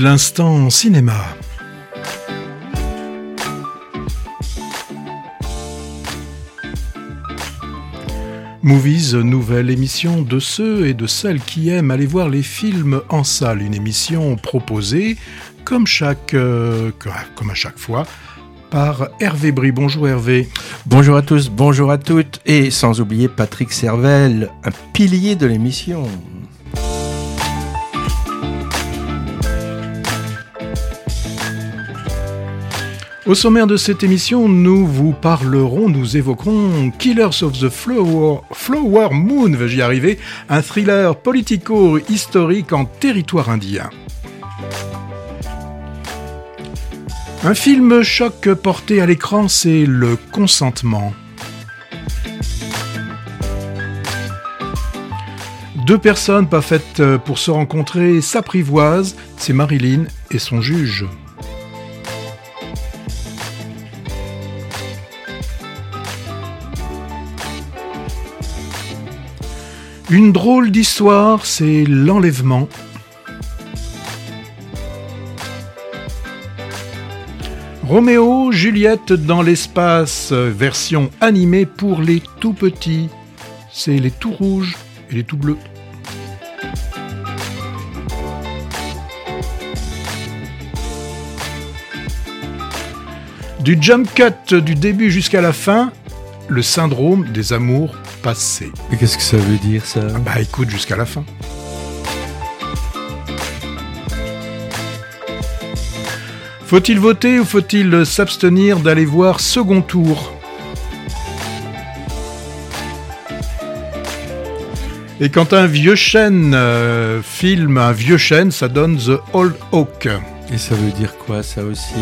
L'instant cinéma. Movies, nouvelle émission de ceux et de celles qui aiment aller voir les films en salle. Une émission proposée, euh, comme à chaque fois, par Hervé Brie. Bonjour Hervé. Bonjour à tous, bonjour à toutes, et sans oublier Patrick Servel, un pilier de l'émission. Au sommaire de cette émission, nous vous parlerons, nous évoquerons Killers of the Flower, Flower Moon, vais-je y arriver, un thriller politico-historique en territoire indien. Un film choc porté à l'écran, c'est Le Consentement. Deux personnes pas faites pour se rencontrer s'apprivoisent, c'est Marilyn et son juge. Une drôle d'histoire, c'est l'enlèvement. Roméo, Juliette dans l'espace, version animée pour les tout petits. C'est les tout rouges et les tout bleus. Du jump cut du début jusqu'à la fin, le syndrome des amours passés. Mais qu'est-ce que ça veut dire ça? Bah écoute jusqu'à la fin. Faut-il voter ou faut-il s'abstenir d'aller voir second tour? Et quand un vieux chêne euh, filme un vieux chêne, ça donne The Old Oak. Et ça veut dire quoi ça aussi?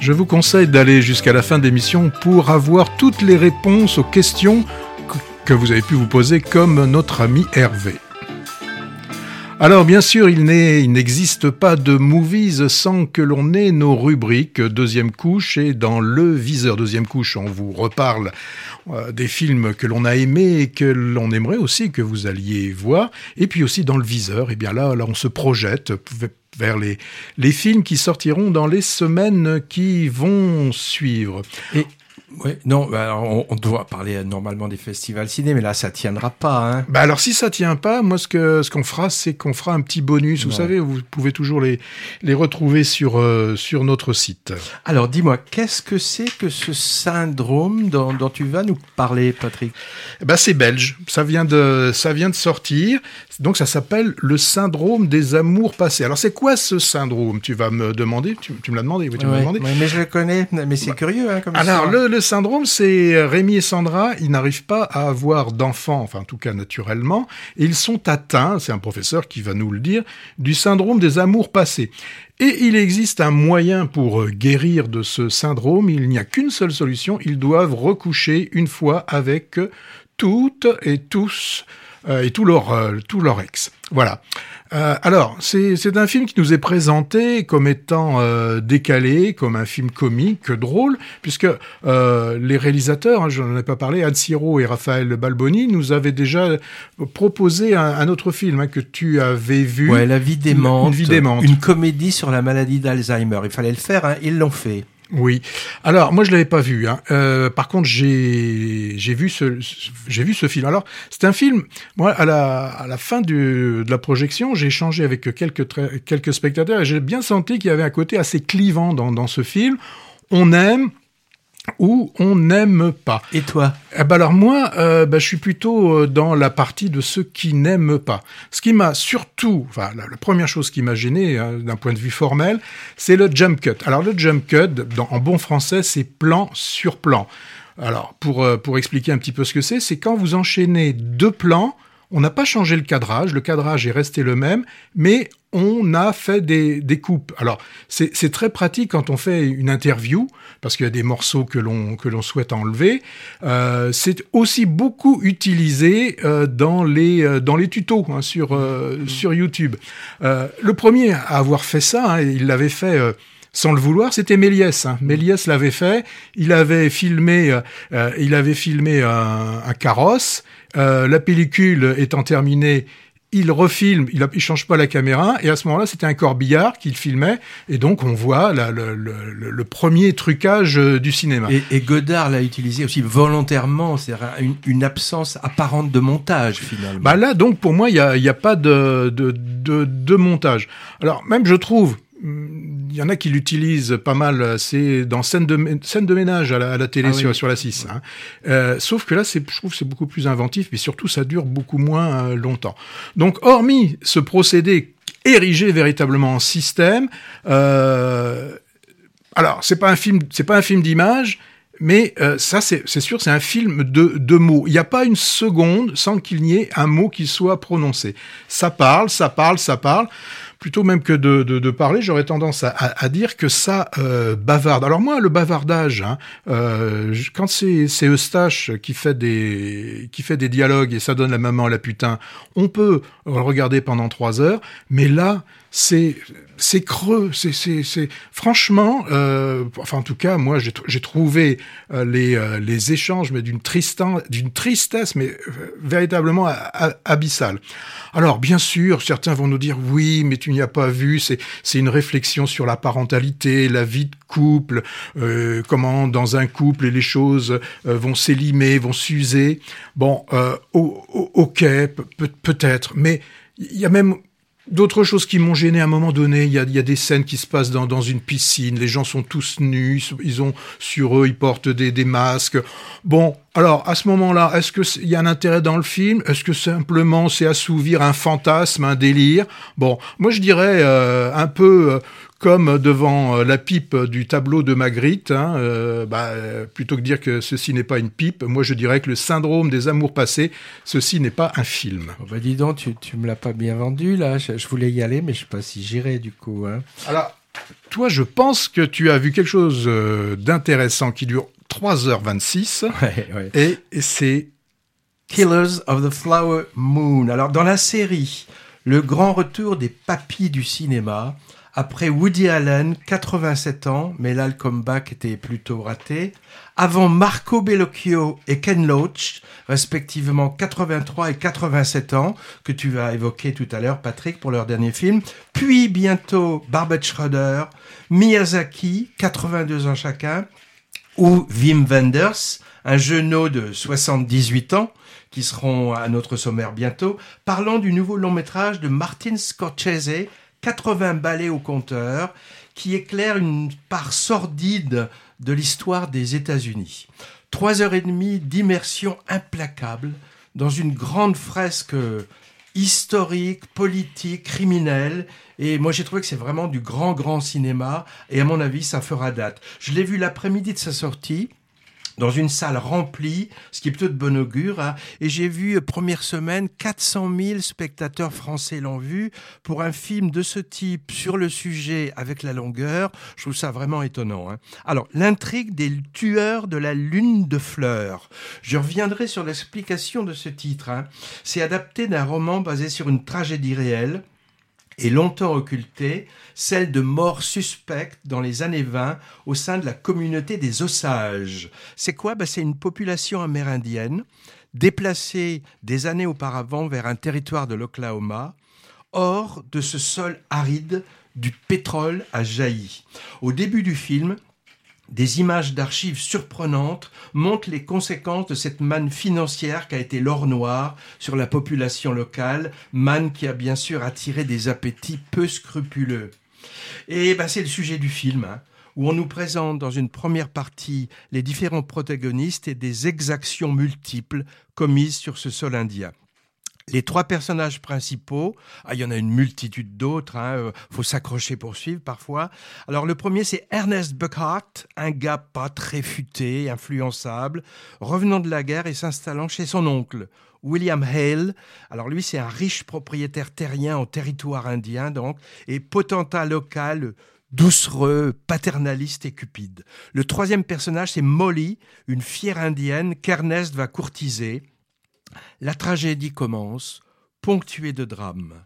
Je vous conseille d'aller jusqu'à la fin de l'émission pour avoir toutes les réponses aux questions que vous avez pu vous poser comme notre ami Hervé. Alors bien sûr, il n'existe pas de movies sans que l'on ait nos rubriques deuxième couche et dans le viseur deuxième couche, on vous reparle euh, des films que l'on a aimés et que l'on aimerait aussi que vous alliez voir. Et puis aussi dans le viseur, et eh bien là, là on se projette vers les, films qui sortiront dans les semaines qui vont suivre. Oui, non, bah, on, doit parler normalement des festivals ciné, mais là, ça tiendra pas. Hein. Bah alors, si ça tient pas, moi, ce que ce qu'on fera, c'est qu'on fera un petit bonus. Vous savez, vous pouvez toujours les les retrouver sur euh, sur notre site. Alors, dis-moi, qu'est-ce que c'est que ce syndrome dont, dont tu vas nous parler, Patrick? Bah, c'est belge. Ça vient de ça vient de sortir. Donc, ça s'appelle le syndrome des amours passés. Alors, c'est quoi ce syndrome? Tu vas me demander. Tu, me l'as demandé. tu demandé. mais je le connais. Mais c'est bah, curieux, hein, comme Alors, le le syndrome, c'est euh, Rémi et Sandra, ils n'arrivent pas à avoir d'enfants, enfin en tout cas naturellement, ils sont atteints, c'est un professeur qui va nous le dire, du syndrome des amours passés. Et il existe un moyen pour euh, guérir de ce syndrome, il n'y a qu'une seule solution, ils doivent recoucher une fois avec toutes et tous euh, et tout leur, tout leur ex. Voilà. Euh, alors, c'est un film qui nous est présenté comme étant euh, décalé, comme un film comique, drôle, puisque euh, les réalisateurs, hein, je n'en ai pas parlé, Anne Siro et Raphaël Balboni, nous avaient déjà proposé un, autre film hein, que tu avais vu. Ouais, La vie démente. Une, vie démente. Une comédie sur la maladie d'Alzheimer. Il fallait le faire, hein, ils l'ont fait. Oui. Alors moi je l'avais pas vu. Hein. Euh, par contre j'ai vu ce j'ai vu ce film. Alors c'est un film. Moi à la à la fin du, de la projection j'ai échangé avec quelques quelques spectateurs et j'ai bien senti qu'il y avait un côté assez clivant dans dans ce film. On aime, ou on n'aime pas. Et toi eh ben Alors moi, euh, ben je suis plutôt euh, dans la partie de ceux qui n'aiment pas. Ce qui m'a surtout, enfin la, première chose qui m'a gêné hein, d'un point de vue formel, c'est le jump cut. Alors le jump cut, dans, en bon français, c'est plan sur plan. Alors pour, euh, pour expliquer un petit peu ce que c'est, c'est quand vous enchaînez deux plans, on n'a pas changé le cadrage, le cadrage est resté le même, mais on a fait des, des coupes. Alors, c'est très pratique quand on fait une interview, parce qu'il y a des morceaux que l'on souhaite enlever. Euh, c'est aussi beaucoup utilisé euh, dans les euh, dans les tutos hein, sur euh, sur YouTube. Euh, le premier à avoir fait ça, hein, il l'avait fait sans le vouloir, c'était Méliès. Hein. Méliès l'avait fait. Il avait filmé, euh, euh, il avait filmé un, un carrosse. Euh, la pellicule étant terminée, il refilme, il, il change pas la caméra, et à ce moment-là, c'était un corbillard qu'il filmait, et donc on voit la, le, le, le, premier trucage euh, du cinéma. Et, et Godard l'a utilisé aussi volontairement, c'est une, une, absence apparente de montage finalement. Bah là, donc pour moi, il y a, y a, pas de, de, de, de montage. Alors même, je trouve, il y en a qui l'utilisent pas mal, c'est dans scène de, scène de ménage à la, à la télé ah sur, oui. sur la 6. Hein. Euh, sauf que là, je trouve que c'est beaucoup plus inventif, mais surtout, ça dure beaucoup moins euh, longtemps. Donc, hormis ce procédé érigé véritablement en système, euh, alors, c'est pas un film, c'est pas un film d'image, mais euh, ça, c'est sûr, c'est un film de, de mots. Il n'y a pas une seconde sans qu'il n'y ait un mot qui soit prononcé. Ça parle, ça parle, ça parle plutôt même que de, parler, j'aurais tendance à, à, à, dire que ça euh, bavarde. Alors moi, le bavardage, hein, euh, quand c'est Eustache qui fait des qui fait des dialogues et ça donne la maman la putain, on peut regarder pendant trois heures, mais là, c'est c'est creux, c'est c'est franchement, euh, enfin en tout cas moi j'ai trouvé euh, les euh, les échanges mais d'une tristesse mais euh, véritablement abyssale. Alors bien sûr certains vont nous dire oui mais tu n'y as pas vu c'est c'est une réflexion sur la parentalité, la vie de couple, euh, comment dans un couple les choses vont s'élimer, vont s'user. Bon ok peut-être mais il y a même D'autres choses qui m'ont gêné à un moment donné, il y a, il y a des scènes qui se passent dans, dans, une piscine, les gens sont tous nus, ils ont sur eux, ils portent des, des masques. Bon, alors à ce moment-là, est-ce qu'il y a un intérêt dans le film? Est-ce que simplement c'est assouvir un fantasme, un délire? Bon, moi je dirais euh, un peu euh, comme devant euh, la pipe du tableau de Magritte, hein, euh, bah, plutôt que dire que ceci n'est pas une pipe, moi je dirais que le syndrome des amours passés, ceci n'est pas un film. Oh bah dis donc, tu, tu me l'as pas bien vendu là, je, je, voulais y aller, mais je sais pas si j'irai du coup. Hein. Alors, toi, je pense que tu as vu quelque chose euh, d'intéressant qui dure 3h26, ouais, ouais. et, et c'est... Killers of the Flower Moon. Alors, dans la série, le grand retour des papis du cinéma, après Woody Allen, 87 ans, mais là le comeback était plutôt raté. Avant Marco Bellocchio et Ken Loach, respectivement 83 et 87 ans, que tu vas évoquer tout à l'heure, Patrick, pour leur dernier film. Puis bientôt Barbet Schroeder, Miyazaki, 82 ans chacun, ou Wim Wenders, un jeuneau de 78 ans, qui seront à notre sommaire bientôt, parlant du nouveau long métrage de Martin Scorsese, 80 ballets au compteur, qui éclaire une part sordide de l'histoire des États-Unis. Trois heures et demie d'immersion implacable dans une grande fresque historique, politique, criminelle. Et moi, j'ai trouvé que c'est vraiment du grand, grand cinéma. Et à mon avis, ça fera date. Je l'ai vu l'après-midi de sa sortie dans une salle remplie, ce qui est plutôt de bon augure. Hein. Et j'ai vu, euh, première semaine, 400 000 spectateurs français l'ont vu. Pour un film de ce type, sur le sujet, avec la longueur, je trouve ça vraiment étonnant. Hein. Alors, l'intrigue des tueurs de la lune de fleurs. Je reviendrai sur l'explication de ce titre. Hein. C'est adapté d'un roman basé sur une tragédie réelle et longtemps occultée, celle de morts suspectes dans les années 20 au sein de la communauté des Osages. C'est quoi? Ben, C'est une population amérindienne déplacée des années auparavant vers un territoire de l'Oklahoma, hors de ce sol aride du pétrole a jailli. Au début du film, des images d'archives surprenantes montrent les conséquences de cette manne financière qu'a été l'or noir sur la population locale, manne qui a bien sûr attiré des appétits peu scrupuleux. Et ben, c'est le sujet du film, hein, où on nous présente dans une première partie les différents protagonistes et des exactions multiples commises sur ce sol indien les trois personnages principaux, ah, il y en a une multitude d'autres, hein, euh, faut s'accrocher pour suivre parfois. Alors le premier c'est Ernest Buckhart, un gars pas très futé, influençable, revenant de la guerre et s'installant chez son oncle. William Hale, alors lui c'est un riche propriétaire terrien en territoire indien donc, et potentat local doucereux, paternaliste et cupide. Le troisième personnage c'est Molly, une fière indienne qu'Ernest va courtiser la tragédie commence, ponctuée de drames.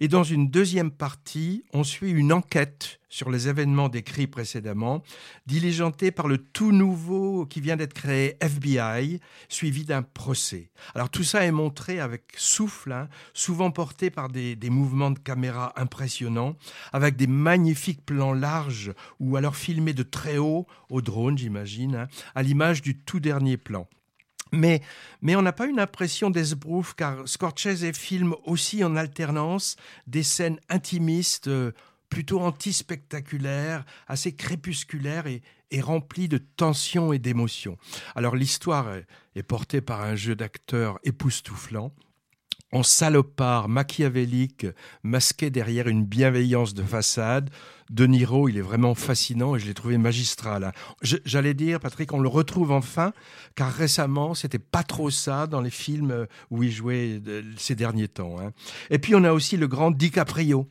Et dans une deuxième partie, on suit une enquête sur les événements décrits précédemment, diligentée par le tout nouveau qui vient d'être créé FBI, suivi d'un procès. Alors tout ça est montré avec souffle, hein, souvent porté par des, mouvements de caméra impressionnants, avec des magnifiques plans larges ou alors filmés de très haut, au drone j'imagine, hein, à l'image du tout dernier plan. Mais, on n'a pas une impression d'esbrouf car Scorsese filme aussi en alternance des scènes intimistes euh, plutôt anti-spectaculaires, assez crépusculaires et, remplies de tension et d'émotion. Alors l'histoire est, est portée par un jeu d'acteurs époustouflant, en salopard machiavélique, masqué derrière une bienveillance de façade. De Niro, il est vraiment fascinant et je l'ai trouvé magistral. hein. J'allais dire, Patrick, on le retrouve enfin, car récemment, c'était pas trop ça dans les films où il jouait ces derniers temps. hein. Et puis, on a aussi le grand DiCaprio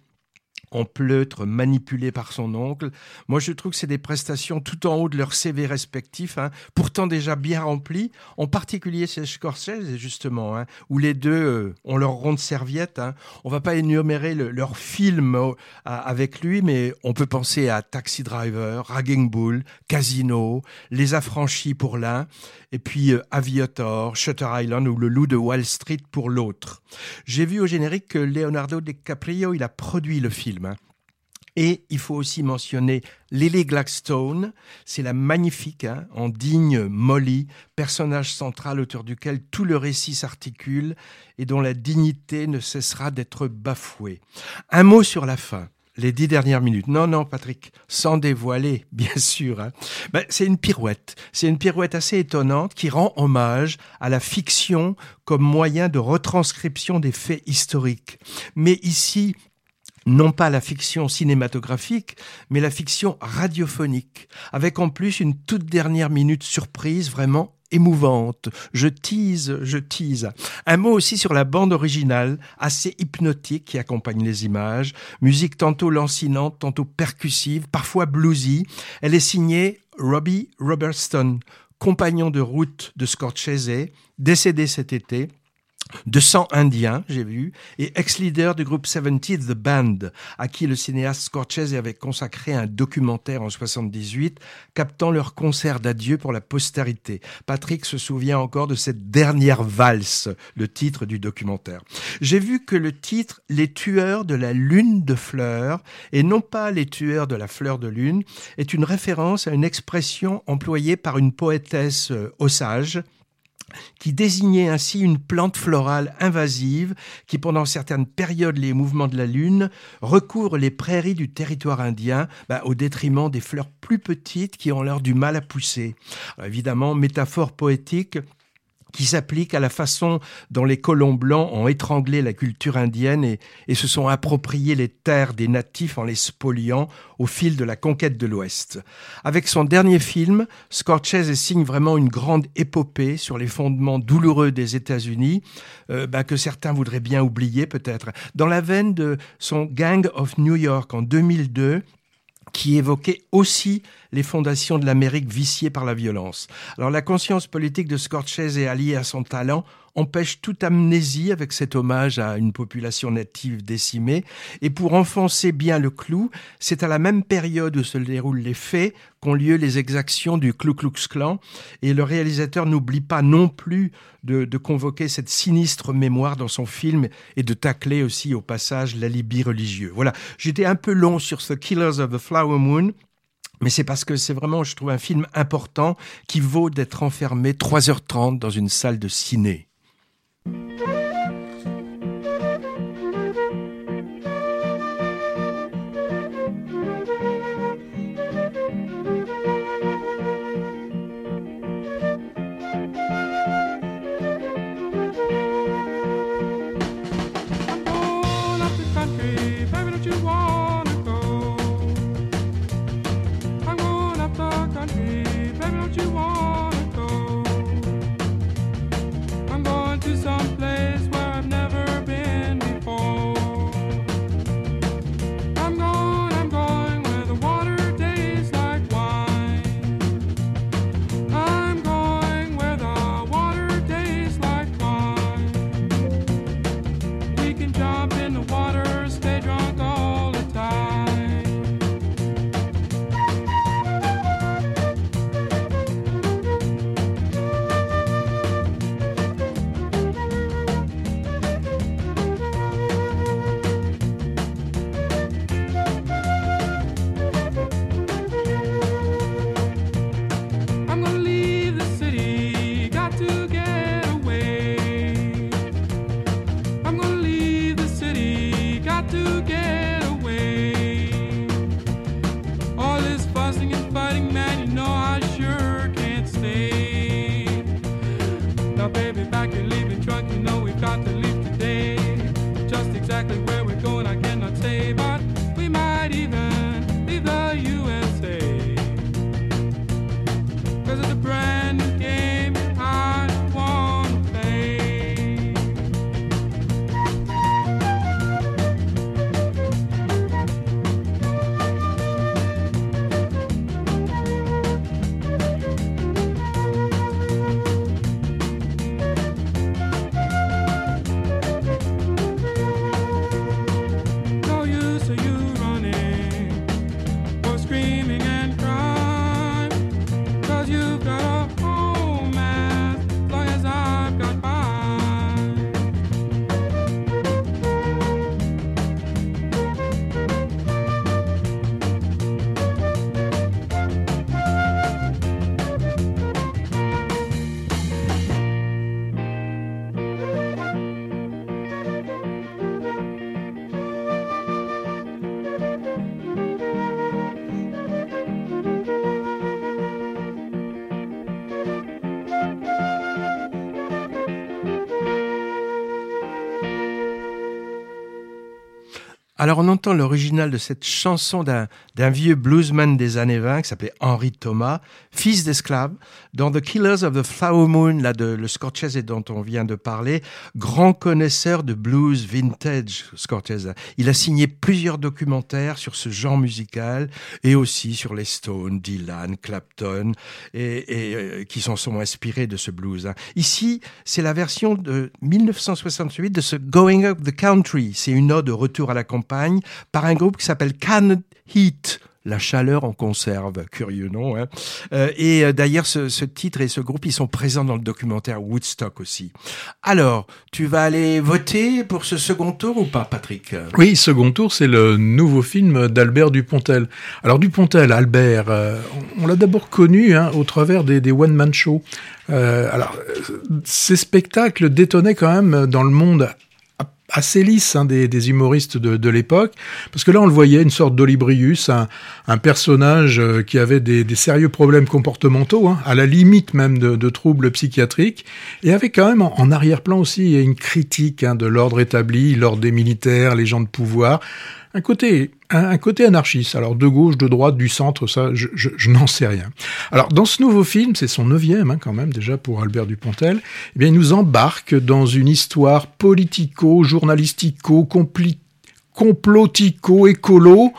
en pleutre, manipulé par son oncle. Moi, je trouve que c'est des prestations tout en haut de leur CV respectif, hein, pourtant déjà bien remplis, en particulier chez Scorsese, justement, hein, où les deux euh, ont leur ronde serviette. Hein. On va pas énumérer le, leur film avec lui, mais on peut penser à Taxi Driver, Ragging Bull, Casino, Les Affranchis pour l'un, et puis euh, Aviator, Shutter Island ou Le Loup de Wall Street pour l'autre. J'ai vu au générique que Leonardo DiCaprio, il a produit le film. Et il faut aussi mentionner Lily Gladstone, c'est la magnifique, hein, en digne Molly, personnage central autour duquel tout le récit s'articule et dont la dignité ne cessera d'être bafouée. Un mot sur la fin les dix dernières minutes. Non, non, Patrick, sans dévoiler, bien sûr. Hein. Ben, c'est une pirouette. C'est une pirouette assez étonnante qui rend hommage à la fiction comme moyen de retranscription des faits historiques. Mais ici, non pas la fiction cinématographique, mais la fiction radiophonique, avec en plus une toute dernière minute surprise vraiment émouvante. Je tease, je tease. Un mot aussi sur la bande originale, assez hypnotique qui accompagne les images. Musique tantôt lancinante, tantôt percussive, parfois bluesy. Elle est signée Robbie Robertson, compagnon de route de Scorsese, décédé cet été de sang indien, j'ai vu, et ex-leader du groupe 70 The Band, à qui le cinéaste Scorsese avait consacré un documentaire en 78, captant leur concert d'adieu pour la postérité. Patrick se souvient encore de cette dernière valse, le titre du documentaire. J'ai vu que le titre Les tueurs de la lune de fleurs, et non pas Les tueurs de la fleur de lune, est une référence à une expression employée par une poétesse osage, qui désignait ainsi une plante florale invasive qui, pendant certaines périodes, les mouvements de la Lune, recouvre les prairies du territoire indien bah, au détriment des fleurs plus petites qui ont l'air du mal à pousser. Évidemment, métaphore poétique qui s'applique à la façon dont les colons blancs ont étranglé la culture indienne et, se sont appropriés les terres des natifs en les spoliant au fil de la conquête de l'Ouest. Avec son dernier film, Scorsese signe vraiment une grande épopée sur les fondements douloureux des États-Unis, euh, bah, que certains voudraient bien oublier peut-être. Dans la veine de son Gang of New York en 2002, qui évoquait aussi les fondations de l'Amérique viciée par la violence. Alors la conscience politique de Scorsese alliée à son talent empêche toute amnésie avec cet hommage à une population native décimée. Et pour enfoncer bien le clou, c'est à la même période où se déroulent les faits qu'ont lieu les exactions du Ku Klux Klan. Et le réalisateur n'oublie pas non plus de, de, convoquer cette sinistre mémoire dans son film et de tacler aussi au passage l'alibi religieux. Voilà, j'étais un peu long sur ce Killers of the Flower Moon, mais c'est parce que c'est vraiment, je trouve, un film important qui vaut d'être enfermé 3h30 dans une salle de ciné. Alors on entend l'original de cette chanson d'un vieux bluesman des années 20 qui s'appelait Henry Thomas, fils d'esclave, dans The Killers of the Flower Moon, là de le Scorsese dont on vient de parler, grand connaisseur de blues vintage Scorsese. Il a signé plusieurs documentaires sur ce genre musical et aussi sur les Stones, Dylan, Clapton, et, euh, qui s'en sont inspirés de ce blues. Hein. Ici, c'est la version de 1968 de ce Going Up the Country. C'est une ode de retour à la campagne par un groupe qui s'appelle Can Heat la chaleur en conserve, curieux nom. Hein? Euh, et euh, d'ailleurs, ce, titre et ce groupe, ils sont présents dans le documentaire Woodstock aussi. Alors, tu vas aller voter pour ce second tour ou pas, Patrick? Oui, second tour, c'est le nouveau film d'Albert Dupontel. Alors Dupontel, Albert, euh, on, l'a d'abord connu hein, au travers des, des one-man shows. alors, ces spectacles détonnaient quand même dans le monde assez lisse hein, des, des, humoristes de, de l'époque, parce que là on le voyait, une sorte d'Olibrius, un, un, personnage euh, qui avait des, des sérieux problèmes comportementaux, hein, à la limite même de, de, troubles psychiatriques, et avait quand même en, arrière-plan aussi une critique hein, de l'ordre établi, l'ordre des militaires, les gens de pouvoir, un côté, un, côté anarchiste. Alors de gauche, de droite, du centre, ça, je, n'en sais rien. Alors dans ce nouveau film, c'est son neuvième hein, quand même déjà pour Albert Dupontel. Eh bien, il nous embarque dans une histoire politico-journalistico compliquée complotico-écolo,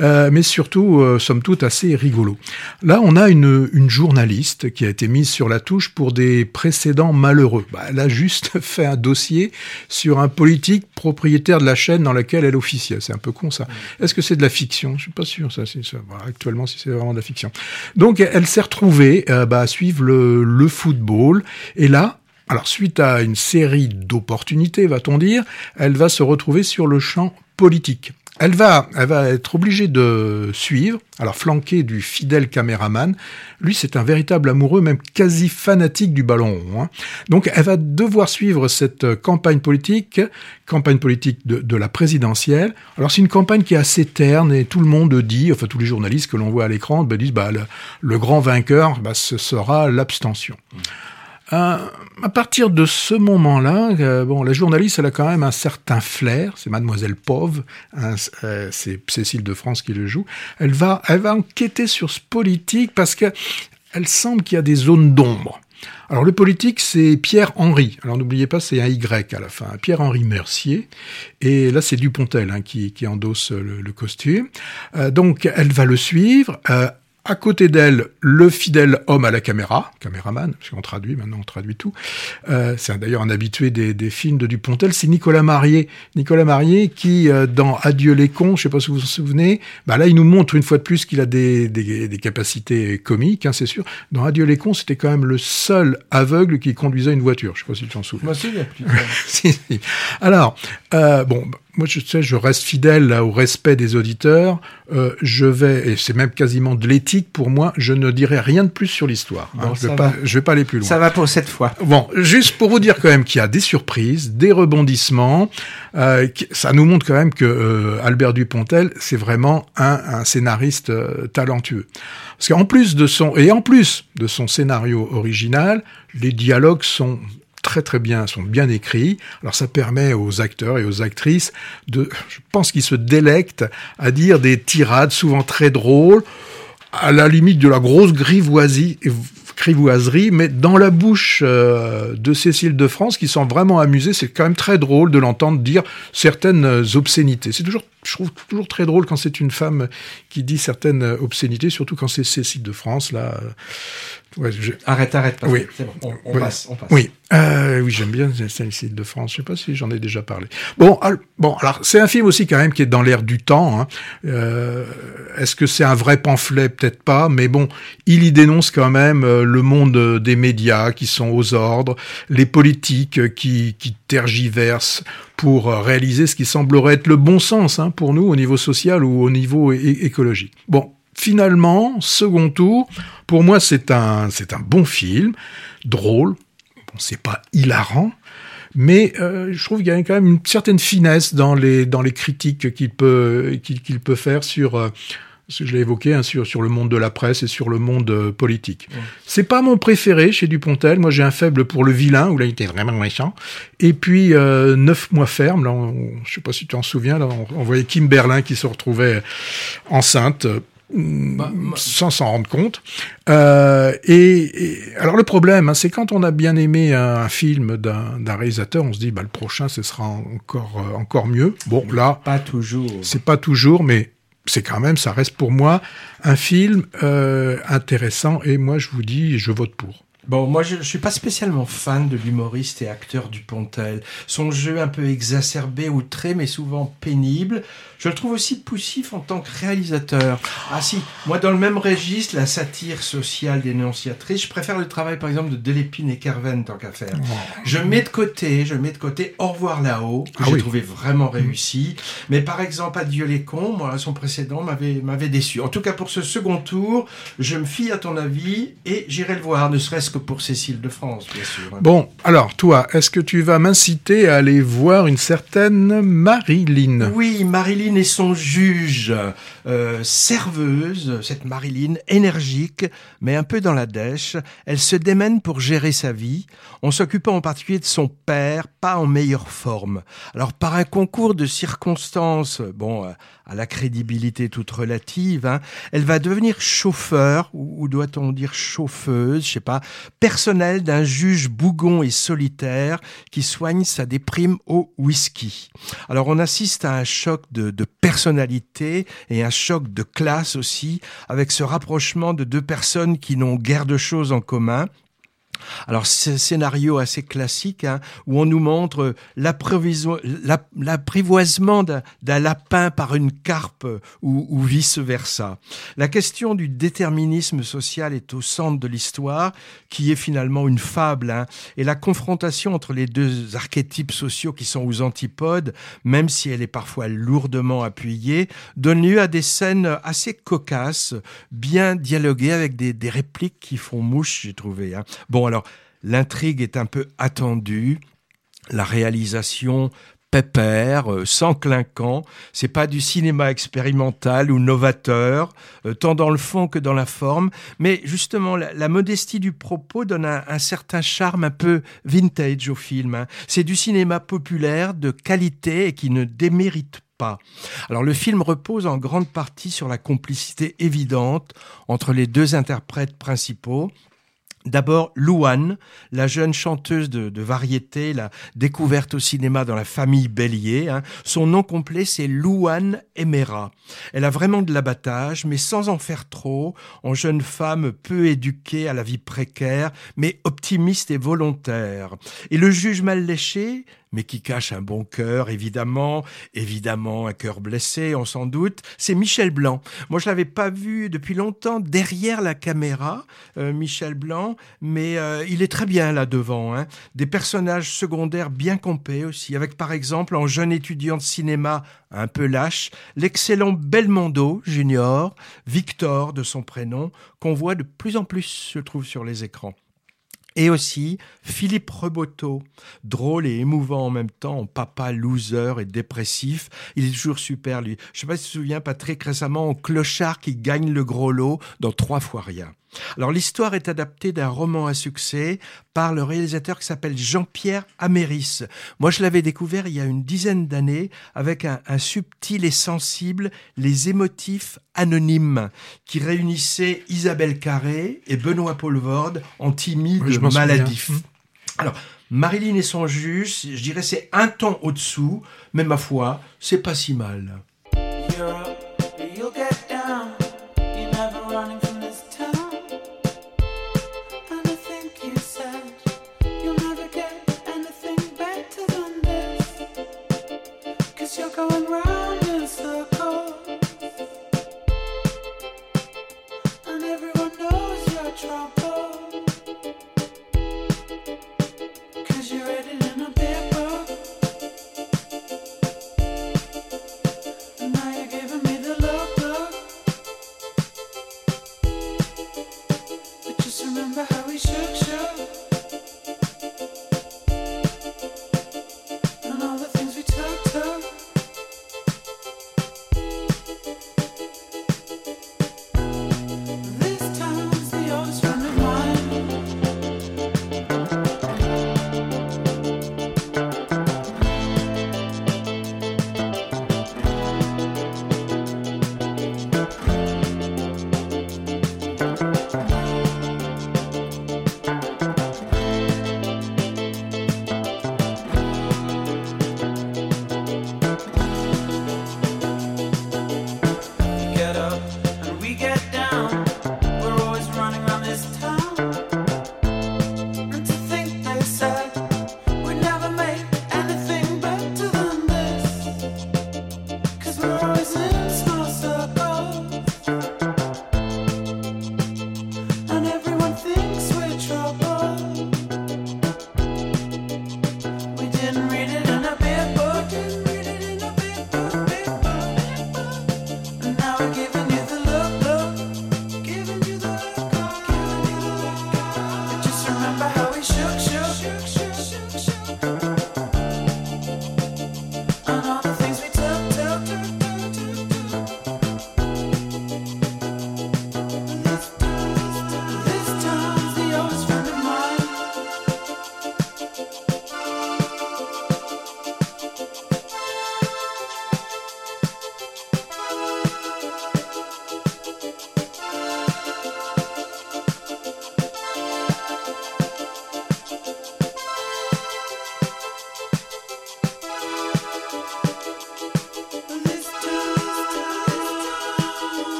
euh, mais surtout, euh, somme toute, assez rigolo. Là, on a une, une, journaliste qui a été mise sur la touche pour des précédents malheureux. Bah, elle a juste fait un dossier sur un politique propriétaire de la chaîne dans laquelle elle officiait. C'est un peu con, ça. Est-ce que c'est de la fiction? Je suis pas sûr, ça. C'est ça. actuellement, si c'est vraiment de la fiction. Donc, elle s'est retrouvée euh, bah, à suivre le, le football. Et là, alors, suite à une série d'opportunités, va-t-on dire, elle va se retrouver sur le champ politique. Elle va, elle va être obligée de suivre, alors flanquée du fidèle caméraman. Lui, c'est un véritable amoureux, même quasi fanatique du ballon. Hein. Donc, elle va devoir suivre cette campagne politique, campagne politique de, la présidentielle. Alors, c'est une campagne qui est assez terne et tout le monde dit, enfin tous les journalistes que l'on voit à l'écran, ben, disent, bah, le, grand vainqueur, bah, ce sera l'abstention. Euh, à partir de ce moment-là, euh, bon, la journaliste, a quand même un certain flair. C'est Mademoiselle Pove, hein, euh, c'est Cécile de France qui le joue. Elle va, elle va enquêter sur ce politique parce que elle semble qu'il y a des zones d'ombre. Alors le politique, c'est Pierre-Henri. Alors n'oubliez pas, c'est un Y à la fin. Pierre-Henri Mercier. Et là, c'est Dupontel hein, qui, endosse le costume. donc elle va le suivre. À côté d'elle, le fidèle homme à la caméra, caméraman, parce qu'on traduit maintenant, on traduit tout. Euh, c'est d'ailleurs un habitué des, des, films de Dupontel, c'est Nicolas Marié. Nicolas Marié qui, euh, dans Adieu les cons, je sais pas si vous vous souvenez, bah là il nous montre une fois de plus qu'il a des, des, des, capacités comiques, hein, c'est sûr. Dans Adieu les cons, c'était quand même le seul aveugle qui conduisait une voiture. Je sais pas si tu t'en souviens. Moi, si, si, si. Alors, euh, bon, moi, je sais, je reste fidèle au respect des auditeurs. Euh, je vais, et c'est même quasiment de l'éthique pour moi, je ne dirai rien de plus sur l'histoire. Hein. je vais je vais pas aller plus loin. Ça va pour cette fois. Bon, juste pour vous dire quand même qu'il y a des surprises, des rebondissements. Euh, ça nous montre quand même que euh, Albert Dupontel, c'est vraiment un, un scénariste euh, talentueux. Parce qu'en plus de son, et en plus de son scénario original, les dialogues sont très très bien, sont bien écrits. Alors ça permet aux acteurs et aux actrices de, je pense qu'ils se délectent à dire des tirades souvent très drôles, à la limite de la grosse grivoisie, grivoiserie, mais dans la bouche euh, de Cécile de France, qui sont vraiment amusée, c'est quand même très drôle de l'entendre dire certaines obscénités. C'est toujours, je trouve toujours très drôle quand c'est une femme qui dit certaines obscénités, surtout quand c'est Cécile de France, là. Ouais, Arrête, arrête, oui. c'est bon, on, passe, on passe. Oui, euh, oui, j'aime bien celle-ci de France. Je sais pas si j'en ai déjà parlé. Bon, bon, alors c'est un film aussi quand même qui est dans l'air du temps. Hein. Euh, Est-ce que c'est un vrai pamphlet? Peut-être pas, mais bon, il y dénonce quand même euh, le monde des médias qui sont aux ordres, les politiques qui, qui tergiversent pour réaliser ce qui semblerait être le bon sens hein, pour nous au niveau social ou au niveau écologique. Bon, finalement, second tour, pour moi, c'est un, c'est un bon film, drôle. Bon, c'est pas hilarant, mais euh, je trouve qu'il y a quand même une certaine finesse dans les, dans les critiques qu'il peut, qu'il, peut faire sur, euh, je l'ai évoqué hein, sur, sur le monde de la presse et sur le monde euh, politique. C'est pas mon préféré chez Dupontel. Moi, j'ai un faible pour le vilain, où là, il était vraiment méchant. Et puis, euh, Neuf mois ferme, là, on, je sais pas si tu t'en souviens, là, on, voyait Kim Berlin qui se retrouvait enceinte. Bah, sans s'en rendre compte. Euh, et, alors le problème, hein, c'est quand on a bien aimé un, film d'un réalisateur, on se dit bah le prochain ce sera encore euh, encore mieux. Bon là, pas toujours. C'est pas toujours, mais c'est quand même, ça reste pour moi un film euh, intéressant. Et moi je vous dis, je vote pour. Bon, moi je, je suis pas spécialement fan de l'humoriste et acteur Dupontel. Son jeu un peu exacerbé, ou très, mais souvent pénible, je le trouve aussi poussif en tant que réalisateur. Ah si, moi dans le même registre, la satire sociale dénonciatrice, je préfère le travail par exemple de Delépine et Kerven tant qu'à faire. Je mets de côté, je mets de côté Au revoir là-haut, que ah j'ai trouvé vraiment mm. réussi. Mais par exemple Adieu les cons, moi son précédent m'avait m'avait déçu. En tout cas pour ce second tour, je me fie à ton avis et j'irai le voir, ne serait-ce que pour Cécile de France, bien sûr. Bon, alors toi, est-ce que tu vas m'inciter à aller voir une certaine Marilyn? Oui, Marilyn et son juge, euh, serveuse, cette Marilyn, énergique, mais un peu dans la dèche. Elle se démène pour gérer sa vie, en s'occupant en particulier de son père, pas en meilleure forme. Alors par un concours de circonstances, bon, euh, à la crédibilité toute relative, hein, elle va devenir chauffeur, ou, doit-on dire chauffeuse, je sais pas, personnel d'un juge bougon et solitaire qui soigne sa déprime au whisky. Alors on assiste à un choc de, personnalité et un choc de classe aussi, avec ce rapprochement de deux personnes qui n'ont guère de choses en commun, alors, c'est un scénario assez classique hein, où on nous montre l'apprivoisement d'un lapin par une carpe ou, vice-versa. La question du déterminisme social est au centre de l'histoire, qui est finalement une fable, hein, et la confrontation entre les deux archétypes sociaux qui sont aux antipodes, même si elle est parfois lourdement appuyée, donne lieu à des scènes assez cocasses, bien dialoguées avec des, répliques qui font mouche, j'ai trouvé. Hein. Bon, l'intrigue est un peu attendue. La réalisation pépère, euh, sans clinquant. C'est pas du cinéma expérimental ou novateur, euh, tant dans le fond que dans la forme. Mais justement, la, modestie du propos donne un, certain charme un peu vintage au film. Hein. C'est du cinéma populaire, de qualité et qui ne démérite pas. Alors le film repose en grande partie sur la complicité évidente entre les deux interprètes principaux, D'abord, Louane, la jeune chanteuse de, variété, la découverte au cinéma dans la famille Bélier. Hein. Son nom complet, c'est Louane Emera. Elle a vraiment de l'abattage, mais sans en faire trop, en jeune femme peu éduquée à la vie précaire, mais optimiste et volontaire. Et le juge mal léché, mais qui cache un bon cœur, évidemment, évidemment un cœur blessé, on s'en doute, c'est Michel Blanc. Moi, je l'avais pas vu depuis longtemps derrière la caméra, euh, Michel Blanc, mais euh, il est très bien là devant. Hein. Des personnages secondaires bien compés aussi, avec par exemple en jeune étudiant de cinéma un peu lâche, l'excellent Belmondo Junior, Victor de son prénom, qu'on voit de plus en plus, je trouve, sur les écrans. Et aussi Philippe Reboteau, drôle et émouvant en même temps, papa loser et dépressif. Il est toujours super, lui. Je sais pas si tu te souviens, Patrick, récemment, au clochard qui gagne le gros lot dans Trois fois rien. Alors l'histoire est adaptée d'un roman à succès par le réalisateur qui s'appelle Jean-Pierre Améris. Moi je l'avais découvert il y a une dizaine d'années avec un, subtil et sensible Les émotifs anonymes qui réunissait Isabelle Carré et Benoît Poulvorde en timide maladif. Hum. Alors Marilyn et son juge, je dirais c'est un ton au-dessous, mais ma foi, c'est pas si mal.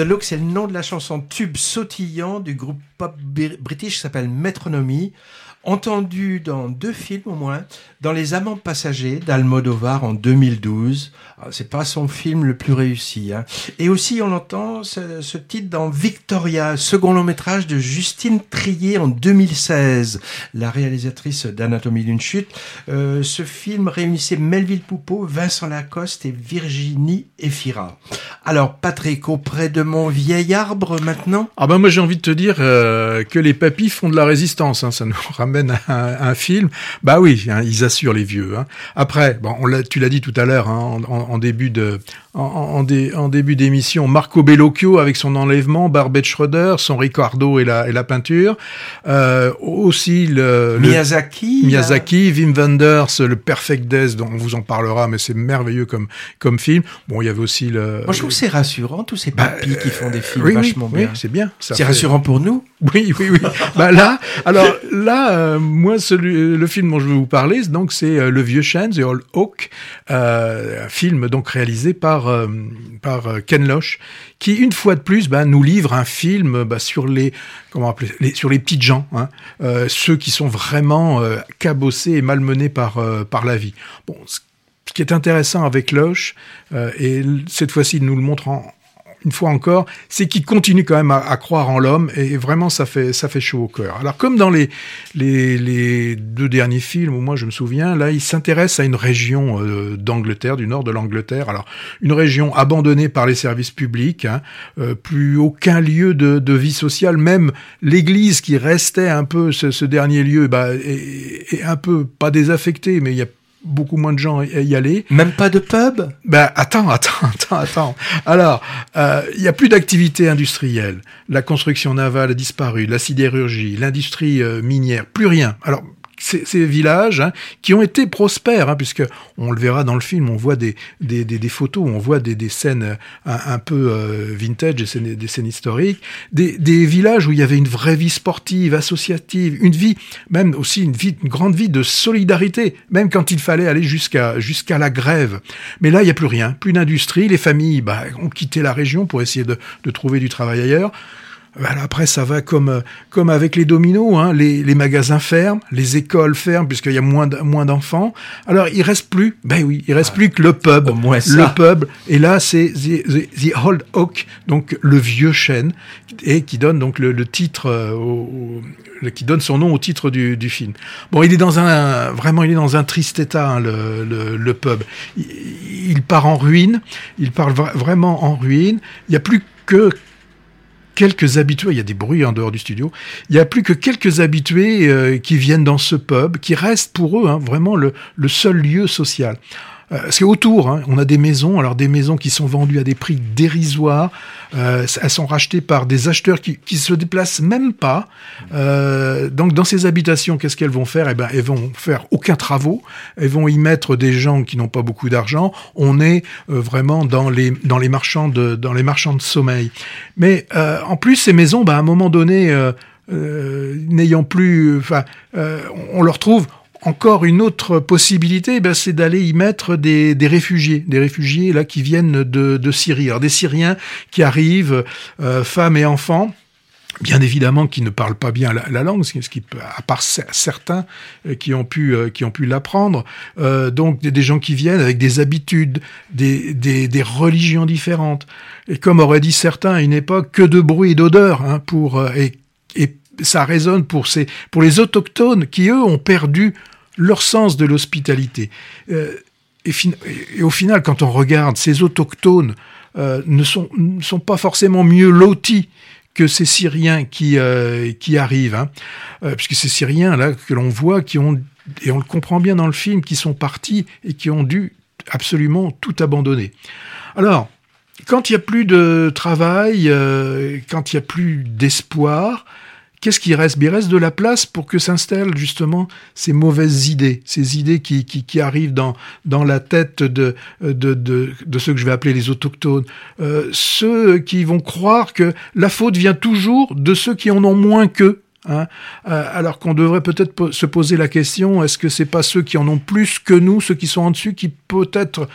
The Look, c'est le nom de la chanson tube sautillant du groupe pop british qui s'appelle Metronomy entendu dans deux films au moins, dans Les Amants passagers d'Almodovar en 2012. Ah, c'est pas son film le plus réussi. Hein. Et aussi, on entend ce, titre dans Victoria, second long métrage de Justine Trier en 2016, la réalisatrice d'Anatomie d'une chute. Euh, ce film réunissait Melville Poupeau, Vincent Lacoste et Virginie Efira. Alors, Patrick, auprès de mon vieil arbre maintenant? Ah ben moi j'ai envie de te dire euh, que les papis font de la résistance. Hein. Ça nous ramène à un, film. Bah oui, hein, ils assurent les vieux. Hein. Après, bon, on tu l'as dit tout à l'heure en, début de en, en, en début d'émission, Marco Bellocchio avec son enlèvement, Barbet Schroeder, son Ricardo et la, et la peinture. Euh, aussi le, Miyazaki, Miyazaki, Wim Wenders, le Perfect Death, dont on vous en parlera, mais c'est merveilleux comme comme film. Bon, il y avait aussi le. Moi, je trouve que c'est rassurant tous ces bah, papis qui font des films vachement oui, bien. Oui, c'est bien. C'est rassurant pour nous. Oui, oui, oui. bah là, alors là, euh, moi, celui, le film dont je vais vous parler, donc c'est euh, Le Vieux Chêne, The Old Oak, euh, un film donc réalisé par euh, par Ken Loach, qui une fois de plus bah, nous livre un film bah, sur les comment appeler sur les gens, hein, ceux qui sont vraiment cabossés et malmenés par par la vie. Bon, ce qui est intéressant avec Loach, et cette fois-ci il nous le montre en, une fois encore, c'est qu'il continue quand même à, croire en l'homme et vraiment ça fait ça fait chaud au cœur. Alors comme dans les les, les deux derniers films où moi je me souviens, là il s'intéresse à une région euh, d'Angleterre, du nord de l'Angleterre. Alors une région abandonnée par les services publics, hein, euh, plus aucun lieu de, de, vie sociale, même l'église qui restait un peu ce, ce dernier lieu, bah, est, est, un peu pas désaffecté, mais il y a beaucoup moins de gens y aller. Même pas de pub? Ben attends, attends, attends, attends. Alors, euh, il y a plus d'activité industrielle. La construction navale a disparu, la sidérurgie, l'industrie euh, minière, plus rien. Alors ces, villages hein, qui ont été prospères, hein, puisque on le verra dans le film, on voit des, des, des, photos, on voit des, scènes euh, un, peu euh, vintage, des scènes, des scènes historiques, des, villages où il y avait une vraie vie sportive, associative, une vie, même aussi une, vie, une grande vie de solidarité, même quand il fallait aller jusqu'à jusqu'à la grève. Mais là, il n'y a plus rien, plus d'industrie, les familles bah, ont quitté la région pour essayer de, de trouver du travail ailleurs. Alors après, ça va comme comme avec les dominos, hein. les, les, magasins ferment, les écoles ferment puisqu'il y a moins moins d'enfants. Alors il reste plus, ben oui, il reste plus que le pub, Au moins ça. le pub. Et là, c'est the, the, the, Old Oak, donc le vieux chêne, et qui donne donc le, le titre, euh, au, au, qui donne son nom au titre du, du, film. Bon, il est dans un vraiment, il est dans un triste état, hein, le, le, le, pub. Il, il part en ruine, il part vraiment en ruine. Il n'y a plus que quelques habitués, il y a des bruits en dehors du studio, il n'y a plus que quelques habitués euh, qui viennent dans ce pub, qui restent pour eux hein, vraiment le, seul lieu social. Euh, c'est autour, hein, on a des maisons, alors des maisons qui sont vendues à des prix dérisoires, euh, elles sont rachetées par des acheteurs qui, qui se déplacent même pas. Euh, donc dans ces habitations, qu'est-ce qu'elles vont faire? Eh ben, elles vont faire aucun travaux, elles vont y mettre des gens qui n'ont pas beaucoup d'argent. On est euh, vraiment dans les dans les marchands de dans les marchands de sommeil. Mais euh, en plus, ces maisons, ben, à un moment donné. Euh, n'ayant plus, enfin, on leur trouve encore une autre possibilité, ben, c'est d'aller y mettre des, des, réfugiés, des réfugiés là qui viennent de, de Syrie, alors des Syriens qui arrivent, euh, femmes et enfants. Bien évidemment, qui ne parlent pas bien la, la langue, ce qui, à part certains euh, qui ont pu euh, qui ont pu l'apprendre. Euh, donc des, gens qui viennent avec des habitudes, des, des, des, religions différentes. Et comme auraient dit certains à une époque, que de bruit et d'odeur hein, pour et, et ça résonne pour ces pour les autochtones qui eux ont perdu leur sens de l'hospitalité. Euh, et, au final, quand on regarde, ces autochtones euh, ne, sont, pas forcément mieux lotis que ces Syriens qui, euh, qui arrivent, hein, puisque ces Syriens là que l'on voit, qui ont et on le comprend bien dans le film, qui sont partis et qui ont dû absolument tout abandonner. Alors, quand il n'y a plus de travail, quand il n'y a plus d'espoir, qu'est-ce qui reste? Il reste de la place pour que s'installent justement ces mauvaises idées, ces idées qui, qui, qui arrivent dans, dans la tête de, de, de, de, ceux que je vais appeler les autochtones, euh, ceux qui vont croire que la faute vient toujours de ceux qui en ont moins qu'eux. Hein, euh, alors qu'on devrait peut-être se poser la question est-ce que c'est pas ceux qui en ont plus que nous, ceux qui sont en dessus, qui peut-être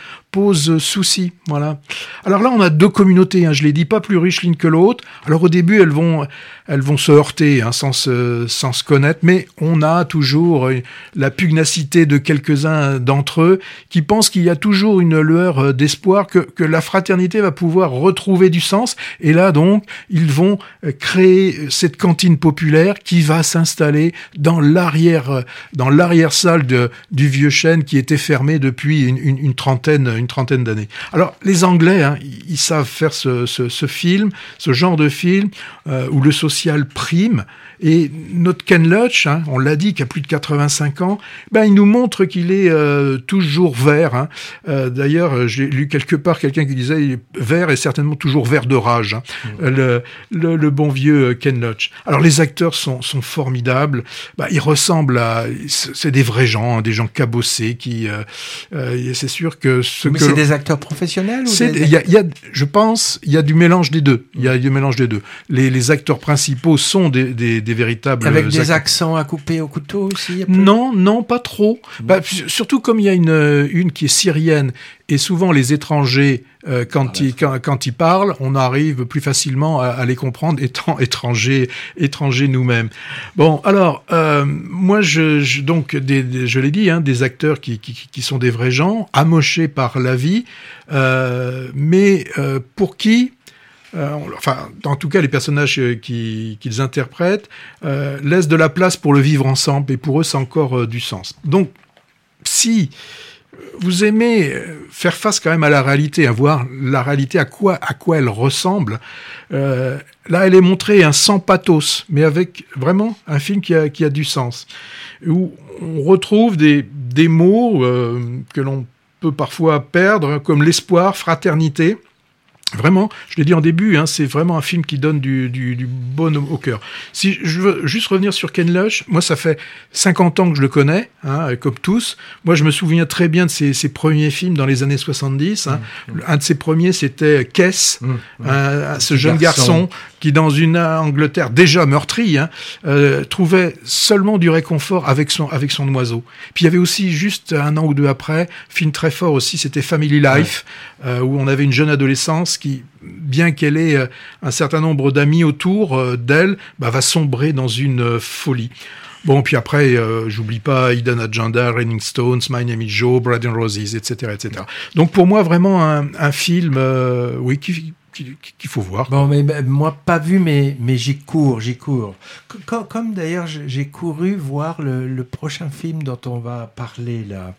souci Voilà. Alors là, on a deux communautés. Hein, je les dis pas plus riches l'une que l'autre. Alors au début, elles vont, elles vont se heurter hein, sans se, sans se connaître, mais on a toujours la pugnacité de quelques-uns d'entre eux qui pensent qu'il y a toujours une lueur d'espoir que, que la fraternité va pouvoir retrouver du sens. Et là, donc, ils vont créer cette cantine populaire qui va s'installer dans l'arrière dans l'arrière salle de, du vieux chêne qui était fermé depuis une, une, trentaine une trentaine d'années. Alors les Anglais, hein, ils savent faire ce, film, ce genre de film euh, où le social prime. Et notre Ken Loach, hein, on l'a dit, qui a plus de 85 ans, ben il nous montre qu'il est euh, toujours vert. Hein. Euh, D'ailleurs, j'ai lu quelque part quelqu'un qui disait il est vert et certainement toujours vert de rage. Hein. Mmh. Le, le, le, bon vieux Ken Loach. Alors les acteurs sont, sont formidables. Bah, ils ressemblent à, c'est des vrais gens, hein, des gens cabossés qui. Euh, euh, c'est sûr que ce Mais c'est des acteurs professionnels ou il des... y, a, y a, je pense, il y a du mélange des deux. Il y a du mélange des deux. Les, les acteurs principaux sont des, des, des véritables. Avec des accents à couper au couteau aussi. Non, non, pas trop. Bah, surtout comme il y a une une qui est syrienne et souvent, les étrangers, euh, quand, ah, ils, quand, quand, ils parlent, on arrive plus facilement à, à les comprendre, étant étrangers, étrangers nous-mêmes. Bon, alors, euh, moi, je, je donc, des, des, je l'ai dit, hein, des acteurs qui, qui, qui, sont des vrais gens, amochés par la vie, euh, mais euh, pour qui euh, enfin, en tout cas, les personnages euh, qu'ils interprètent euh, laissent de la place pour le vivre ensemble, et pour eux, c'est encore euh, du sens. Donc, si vous aimez euh, faire face quand même à la réalité, à voir la réalité, à quoi, elle ressemble. Euh, là, elle est montrée sans pathos, mais avec vraiment un film qui a, du sens, où on retrouve des, mots euh, que l'on peut parfois perdre, comme l'espoir, fraternité. Vraiment, je l'ai dit en début, hein, c'est vraiment un film qui donne du, du, du bon au cœur. Si je veux juste revenir sur Ken Loach, moi ça fait 50 ans que je le connais, hein, comme tous. Moi je me souviens très bien de ses, ses premiers films dans les années 70. Hein. Mmh, mmh. Un de ses premiers c'était Kess, mmh, mmh. ce jeune garçon. garçon. qui dans une Angleterre déjà meurtrie hein, euh, trouvait seulement du réconfort avec son avec son oiseau. Puis il y avait aussi juste un an ou deux après, film très fort aussi, c'était Family Life. Euh, où on avait une jeune adolescence qui, bien qu'elle ait euh, un certain nombre d'amis autour euh, d'elle, bah, va sombrer dans une folie. Bon, puis après, j'oublie pas Eden Agenda, Raining Stones, My Name is Joe, Bread and Roses, etc., etc. Donc pour moi, vraiment un, film, oui, qui, qu'il faut voir. Bon, mais, moi, pas vu, mais, mais j'y cours, j'y cours. Comme, comme d'ailleurs, j'ai couru voir le, le, prochain film dont on va parler là.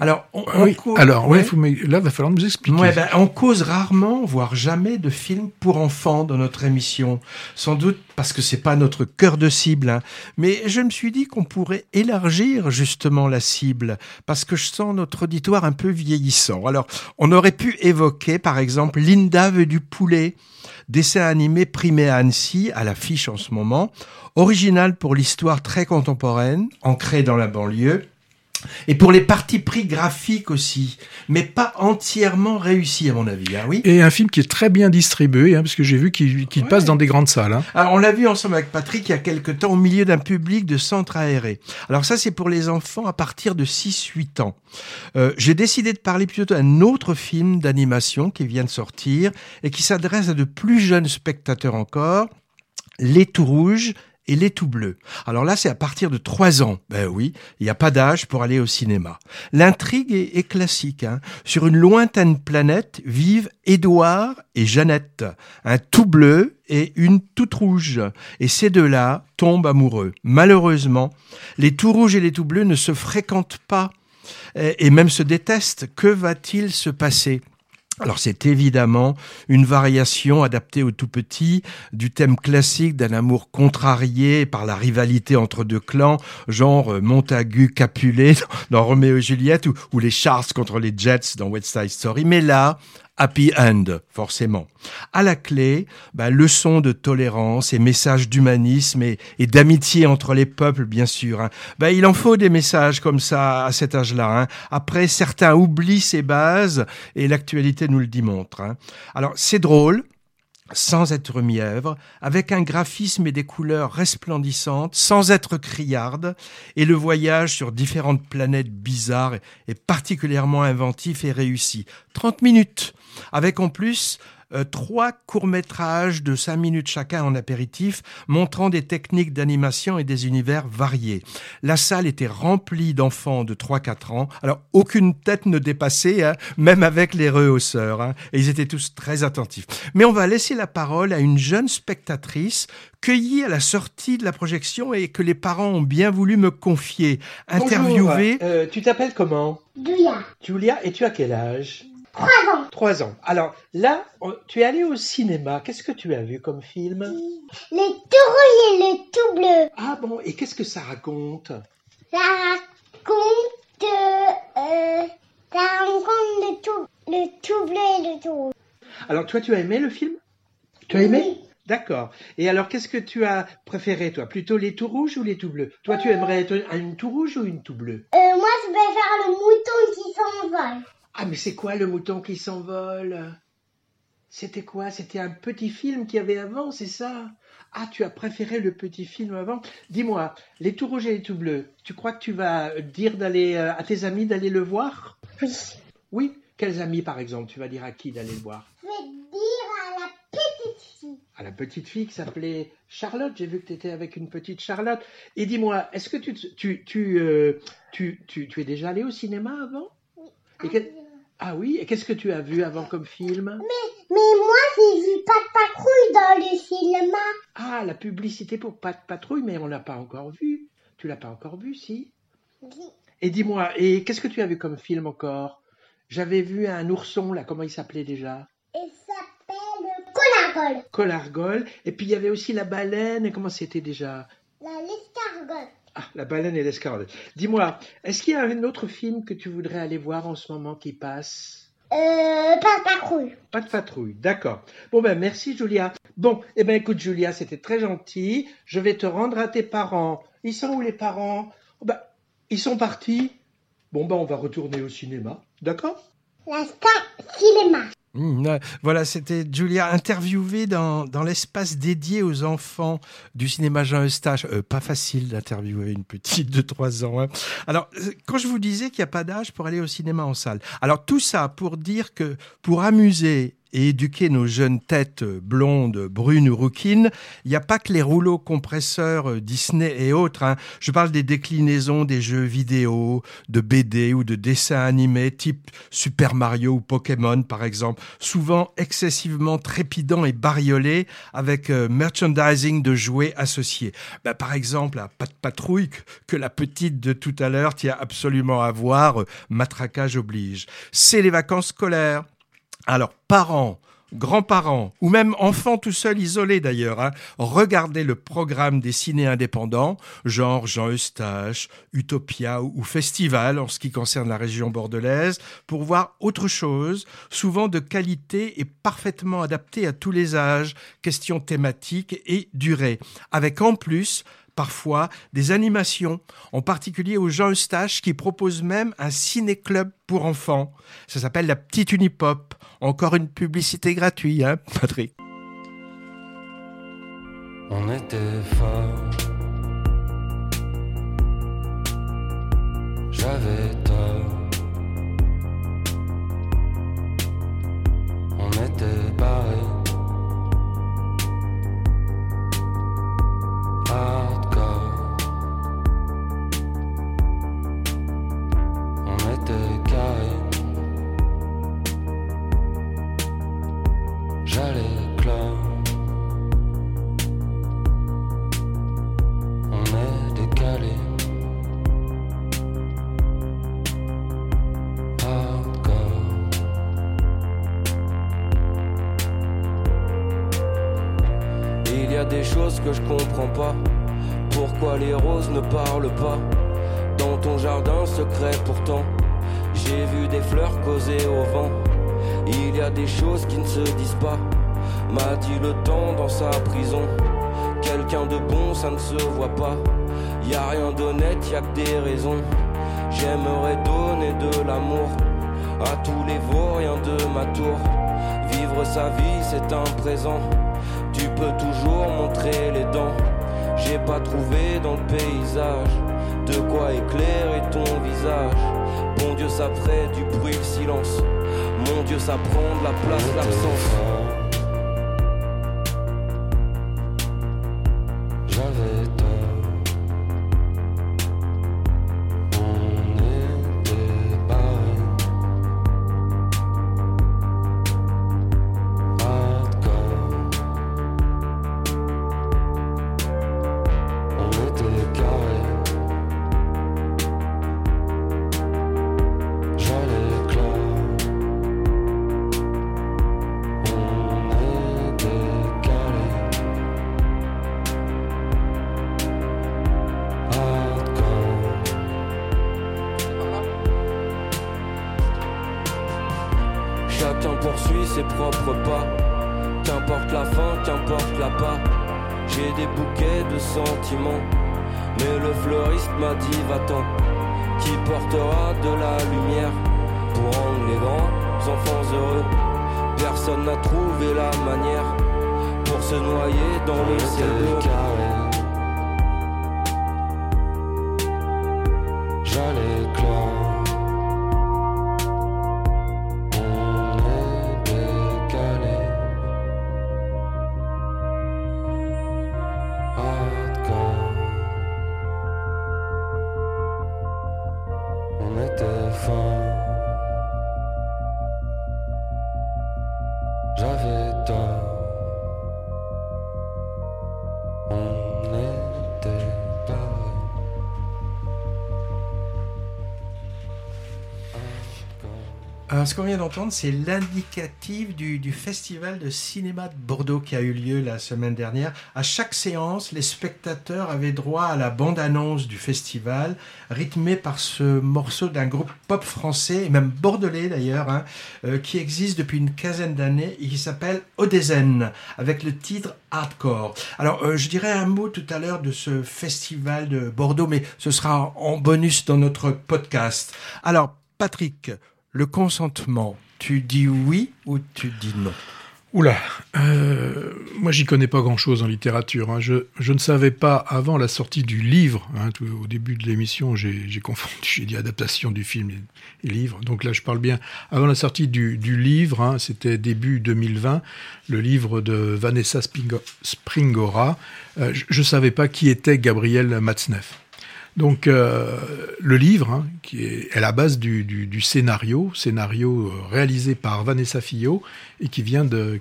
Alors, on, oui, alors, ouais, faut, mais là, il va falloir nous expliquer. Ouais, ben, on cause rarement, voire jamais, de films pour enfants dans notre émission. Sans doute parce que c'est pas notre cœur de cible. Hein. Mais je me suis dit qu'on pourrait élargir justement la cible, parce que je sens notre auditoire un peu vieillissant. Alors, on aurait pu évoquer, par exemple, Linda veut du poulet, dessin animé primé à Annecy, à l'affiche en ce moment, original pour l'histoire très contemporaine, ancrée dans la banlieue, et pour les parties pris graphiques aussi, mais pas entièrement réussi à mon avis. Hein, oui. Et un film qui est très bien distribué, hein, parce que j'ai vu qu'il qu ouais. passe dans des grandes salles. Hein. Alors on l'a vu ensemble avec Patrick il y a quelque temps au milieu d'un public de centre aéré. Alors ça c'est pour les enfants à partir de 6-8 ans. Euh, j'ai décidé de parler plutôt d'un autre film d'animation qui vient de sortir et qui s'adresse à de plus jeunes spectateurs encore, Les Tout Rouges et les tout bleus. Alors là, c'est à partir de trois ans. Ben oui, il n'y a pas d'âge pour aller au cinéma. L'intrigue est, est, classique. Hein. Sur une lointaine planète vivent Édouard et Jeannette, un tout bleu et une toute rouge. Et ces deux-là tombent amoureux. Malheureusement, les tout rouges et les tout bleus ne se fréquentent pas et même se détestent. Que va-t-il se passer? Alors c'est évidemment une variation adaptée au tout petit du thème classique d'un amour contrarié par la rivalité entre deux clans, genre Montagu Capulet dans Roméo et Juliette ou, ou les Charles contre les Jets dans West Side Story. Mais là, happy end, forcément. À la clé, bah, leçon de tolérance et message d'humanisme et, et d'amitié entre les peuples, bien sûr. Hein. Bah, il en faut des messages comme ça à cet âge-là. Hein. Après, certains oublient ces bases et l'actualité nous le démontre. Hein. Alors, c'est drôle, sans être mièvre, avec un graphisme et des couleurs resplendissantes, sans être criarde, et le voyage sur différentes planètes bizarres est particulièrement inventif et réussi. 30 minutes, avec en plus euh, trois courts-métrages de cinq minutes chacun en apéritif, montrant des techniques d'animation et des univers variés. La salle était remplie d'enfants de 3-4 ans. Alors, aucune tête ne dépassait, hein, même avec les rehausseurs. Hein, et ils étaient tous très attentifs. Mais on va laisser la parole à une jeune spectatrice cueillie à la sortie de la projection et que les parents ont bien voulu me confier. Interviewée. Euh, tu t'appelles comment? Julia. Julia, et tu as quel âge? Trois ans. Trois ans. Alors là, tu es allé au cinéma. Qu'est-ce que tu as vu comme film? Le tout rouge et le tout bleu. Ah bon, et qu'est-ce que ça raconte? Ça raconte, euh, ça raconte le tout, le tout bleu et le tout rouge. Alors toi, tu as aimé le film? Tu as aimé? D'accord. Et alors, qu'est-ce que tu as préféré, toi? Plutôt les tout rouges ou les tout bleus? Toi, tu aimerais être une tout rouge ou une tout bleue? Euh, moi, je faire le mouton qui s'envole. Ah, mais c'est quoi le mouton qui s'envole? C'était quoi? C'était un petit film qu'il y avait avant, c'est ça? Ah, tu as préféré le petit film avant? Dis-moi, les tout rouges et les tout bleus, tu crois que tu vas dire d'aller euh, à tes amis d'aller le voir? Oui. Oui? Quels amis, par exemple? Tu vas dire à qui d'aller le voir? Je vais dire à la petite fille. à la petite fille qui s'appelait Charlotte. J'ai vu que tu étais avec une petite Charlotte. Et dis-moi, est-ce que tu, tu, tu, euh, tu, tu, tu es déjà allé au cinéma avant? Et quel- Ah oui Et qu'est-ce que tu as vu avant comme film Mais moi, j'ai vu pas de patrouille dans le cinéma. Ah, la publicité pour Pat Patrouille, mais on l'a pas encore vu. Tu l'as pas encore vu, si Et dis-moi, et qu'est-ce que tu as vu comme film encore? J'avais vu un ourson, là, comment il s'appelait déjà? Il s'appelle Conargol. Colargol. Et puis il y avait aussi la baleine, et comment c'était déjà? La l'escargot. Ah, la baleine et l'escargot. Dis-moi, est-ce qu'il y a un autre film que tu voudrais aller voir en ce moment qui passe? Euh, pas de patrouille. Pas de patrouille, d'accord. Bon ben merci Julia. Bon, eh ben écoute Julia, c'était très gentil. Je vais te rendre à tes parents. Ils sont où les parents? Oh, ben, Ils sont partis. Bon ben on va retourner au cinéma, d'accord? La star cinéma. Mmh, voilà, c'était Julia interviewée dans, dans l'espace dédié aux enfants du cinéma Jean Eustache. Euh, pas facile d'interviewer une petite de 3 ans. hein. Alors, euh, quand je vous disais qu'il n'y a pas d'âge pour aller au cinéma en salle, alors tout ça pour dire que pour amuser et éduquer nos jeunes têtes blondes, brunes ou rouquines, il n'y a pas que les rouleaux compresseurs euh, Disney et autres. hein. Je parle des déclinaisons des jeux vidéo, de BD ou de dessins animés type Super Mario ou Pokémon par exemple, souvent excessivement trépidants et bariolés avec euh, merchandising de jouets associés. Bah, par exemple, à Pat Patrouille que- que la petite de tout à l'heure tient absolument à voir, euh, matraquage oblige. C'est les vacances scolaires. Alors, parents, grands-parents, ou même enfants tout seuls isolés d'ailleurs, hein, regardez le programme des ciné indépendants, genre Jean Eustache, Utopia ou, Festival en ce qui concerne la région bordelaise, pour voir autre chose, souvent de qualité et parfaitement adapté à tous les âges, questions thématiques et durée, avec en plus parfois des animations, en particulier au Jean Eustache qui propose même un ciné-club pour enfants. Ça s'appelle la Petite Unipop. Encore une publicité gratuite, hein, Patrick On était fort. J'avais tort. On était pareil. Paysage de quoi éclairer ton visage. Bon Dieu, ça ferait du bruit, le silence. Mon Dieu, ça prend de la place, l'absence. Alors, ce qu'on vient d'entendre, c'est l'indicatif du, du Festival de cinéma de Bordeaux qui a eu lieu la semaine dernière. À chaque séance, les spectateurs avaient droit à la bande-annonce du festival, rythmée par ce morceau d'un groupe pop français, et même bordelais d'ailleurs, hein, euh, qui existe depuis une quinzaine d'années et qui s'appelle Odezen, avec le titre Hardcore. Alors, euh, je dirais un mot tout à l'heure de ce festival de Bordeaux, mais ce sera en bonus dans notre podcast. Alors, Patrick, le consentement, tu dis oui ou tu dis non? Oula, euh, moi j'y connais pas grand-chose en littérature. hein. Je, ne savais pas avant la sortie du livre, hein, au début de l'émission j'ai confondu, j'ai dit adaptation du film et, livre, donc là je parle bien avant la sortie du, livre, hein, c'était début 2020, le livre de Vanessa Springora, euh, je ne savais pas qui était Gabriel Matzneff. Donc euh, le livre, hein, qui est à la base du, scénario, scénario euh, réalisé par Vanessa Fillot et qui vient de,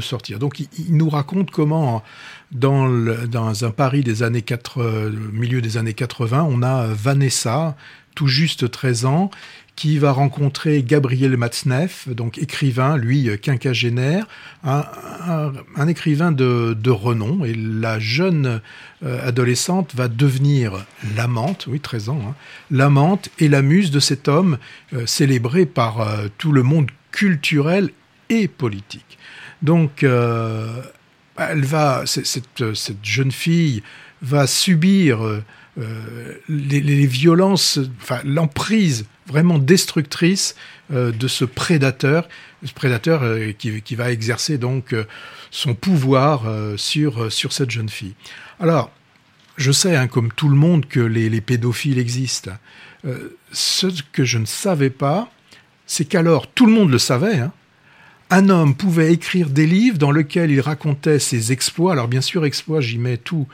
sortir. Donc il, nous raconte comment dans, dans un Paris des années 4, euh, milieu des années 80, on a Vanessa, tout juste 13 ans, qui va rencontrer Gabriel Matzneff, donc écrivain, lui euh, quinquagénaire, un, écrivain de, renom. Et la jeune euh, adolescente va devenir l'amante, oui, 13 ans, hein, l'amante et la muse de cet homme euh, célébré par tout le monde culturel et politique. Donc, elle va, cette, jeune fille va subir les, les violences, enfin l'emprise vraiment destructrice euh, de ce prédateur, ce prédateur euh, qui, qui va exercer donc euh, son pouvoir euh, sur euh, sur cette jeune fille. Alors, je sais, hein, comme tout le monde, que les, les pédophiles existent. Euh, ce que je ne savais pas, c'est qu'alors tout le monde le savait. Hein, un homme pouvait écrire des livres dans lesquels il racontait ses exploits. Alors bien sûr, exploits, j'y mets tous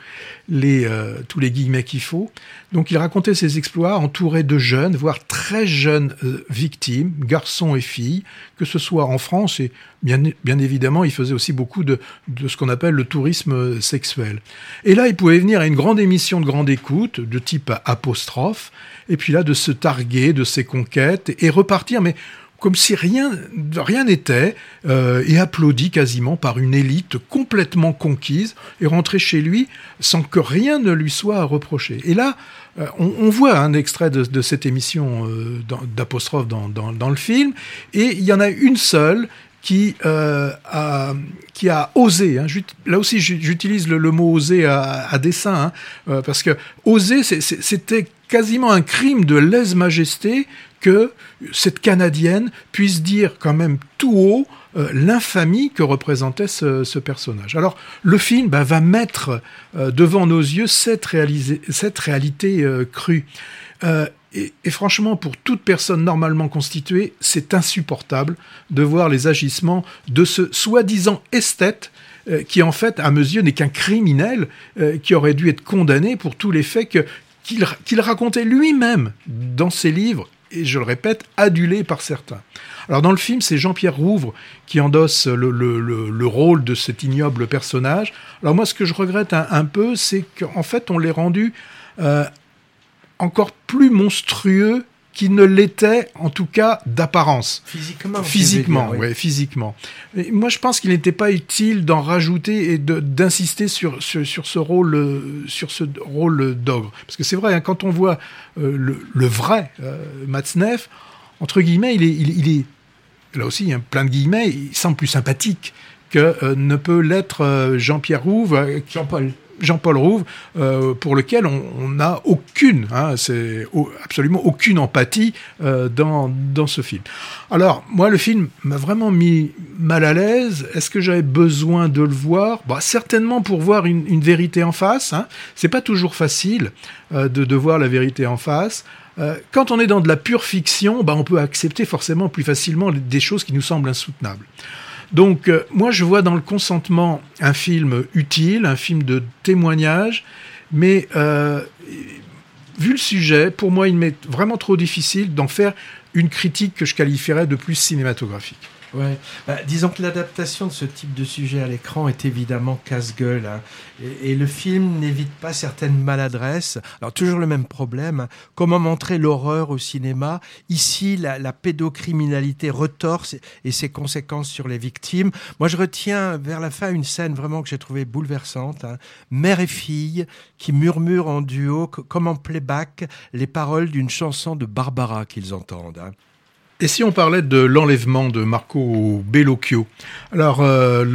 les, euh, tous les guillemets qu'il faut. Donc il racontait ses exploits entouré de jeunes, voire très jeunes euh, victimes, garçons et filles, que ce soit en France et bien, bien évidemment, il faisait aussi beaucoup de, de ce qu'on appelle le tourisme sexuel. Et là, il pouvait venir à une grande émission de grande écoute, de type apostrophe, et puis là, de se targuer de ses conquêtes et repartir, mais comme si rien rien n'était, euh, et applaudi quasiment par une élite complètement conquise, et rentrer chez lui sans que rien ne lui soit reproché. Et là, euh, on, voit un extrait de, cette émission euh, d'apostrophe dans, dans, le film, et il y en a une seule qui, a, qui a osé. Hein, là aussi, j'u- j'utilise le, mot oser à, à dessein, hein, parce que oser, c'était quasiment un crime de lèse-majesté que cette Canadienne puisse dire quand même tout haut euh, l'infamie que représentait ce, personnage. Alors le film bah, va mettre euh, devant nos yeux cette, réalité euh, crue. Et, franchement, pour toute personne normalement constituée, c'est insupportable de voir les agissements de ce soi-disant esthète qui en fait, à mes yeux, n'est qu'un criminel qui aurait dû être condamné pour tous les faits qu'il racontait lui-même dans ses livres, et je le répète, adulé par certains. Alors dans le film, c'est Jean-Pierre Rouvre qui endosse le, le- le- le rôle de cet ignoble personnage. Alors moi, ce que je regrette un, un peu, c'est qu'en fait, on l'ait rendu euh, encore plus monstrueux qu'il ne l'était, en tout cas d'apparence. Physiquement. Physiquement, oui, physiquement. Et moi, je pense qu'il n'était pas utile d'en rajouter et d'insister sur, sur, sur ce rôle, euh, sur ce rôle d'ogre. Parce que c'est vrai, hein, quand on voit euh, le, le vrai euh, Matzneff, entre guillemets, il est, il, il est, là aussi, hein, plein de guillemets, il semble plus sympathique que euh, ne peut l'être Jean-Pierre Rouve, Jean-Paul. Jean-Paul Rouve, euh, pour lequel on n'a aucune, hein, c'est absolument aucune empathie euh, dans, dans ce film. Alors, moi, le film m'a vraiment mis mal à l'aise. Est-ce que j'avais besoin de le voir? Bah, Certainement pour voir une, vérité en face. Hein. C'est pas toujours facile euh, de, de voir la vérité en face. Quand on est dans de la pure fiction, bah, on peut accepter forcément plus facilement des choses qui nous semblent insoutenables. Donc, euh, moi, je vois dans le consentement un film utile, un film de témoignage, mais euh, vu le sujet, pour moi, il m'est vraiment trop difficile d'en faire une critique que je qualifierais de plus cinématographique. Ouais. Bah, disons que l'adaptation de ce type de sujet à l'écran est évidemment casse-gueule. hein. Et, le film n'évite pas certaines maladresses. Alors toujours le même problème. hein. Comment montrer l'horreur au cinéma? Ici, la, pédocriminalité retorse et ses conséquences sur les victimes. Moi, je retiens vers la fin une scène vraiment que j'ai trouvée bouleversante. hein. Mère et fille qui murmurent en duo, co- comme en playback, les paroles d'une chanson de Barbara qu'ils entendent. Et si on parlait de l'enlèvement de Marco Bellocchio? Alors, euh,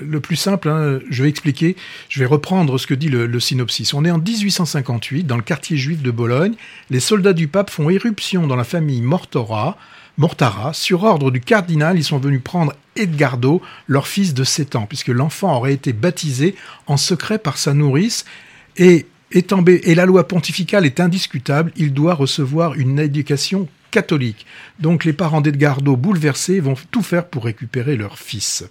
le, plus simple, hein, je vais expliquer, je vais reprendre ce que dit le, synopsis. On est en 1858, dans le quartier juif de Bologne. Les soldats du pape font éruption dans la famille Mortara. Sur ordre du cardinal, ils sont venus prendre Edgardo, leur fils de 7 ans, puisque l'enfant aurait été baptisé en secret par sa nourrice. Et, et la loi pontificale est indiscutable, il doit recevoir une éducation catholique. Donc les parents d'Edgardo bouleversés vont tout faire pour récupérer leur fils.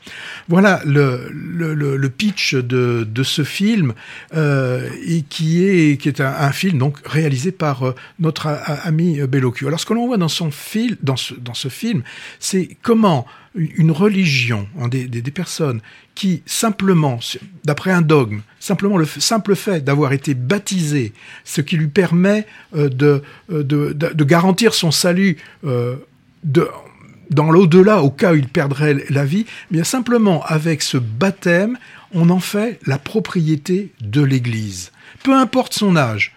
Voilà le, le, le- pitch de, de ce film euh, et qui est, qui est un, film donc réalisé par euh, notre ami Bellocchio. Alors ce que l'on voit dans son fil, dans ce, dans ce film, c'est comment une religion, hein, des, personnes qui simplement, d'après un dogme, simplement le simple fait d'avoir été baptisé, ce qui lui permet euh, de, euh, de, de, garantir son salut euh, dans l'au-delà, au cas où il perdrait la vie, eh bien simplement avec ce baptême, on en fait la propriété de l'Église. Peu importe son âge,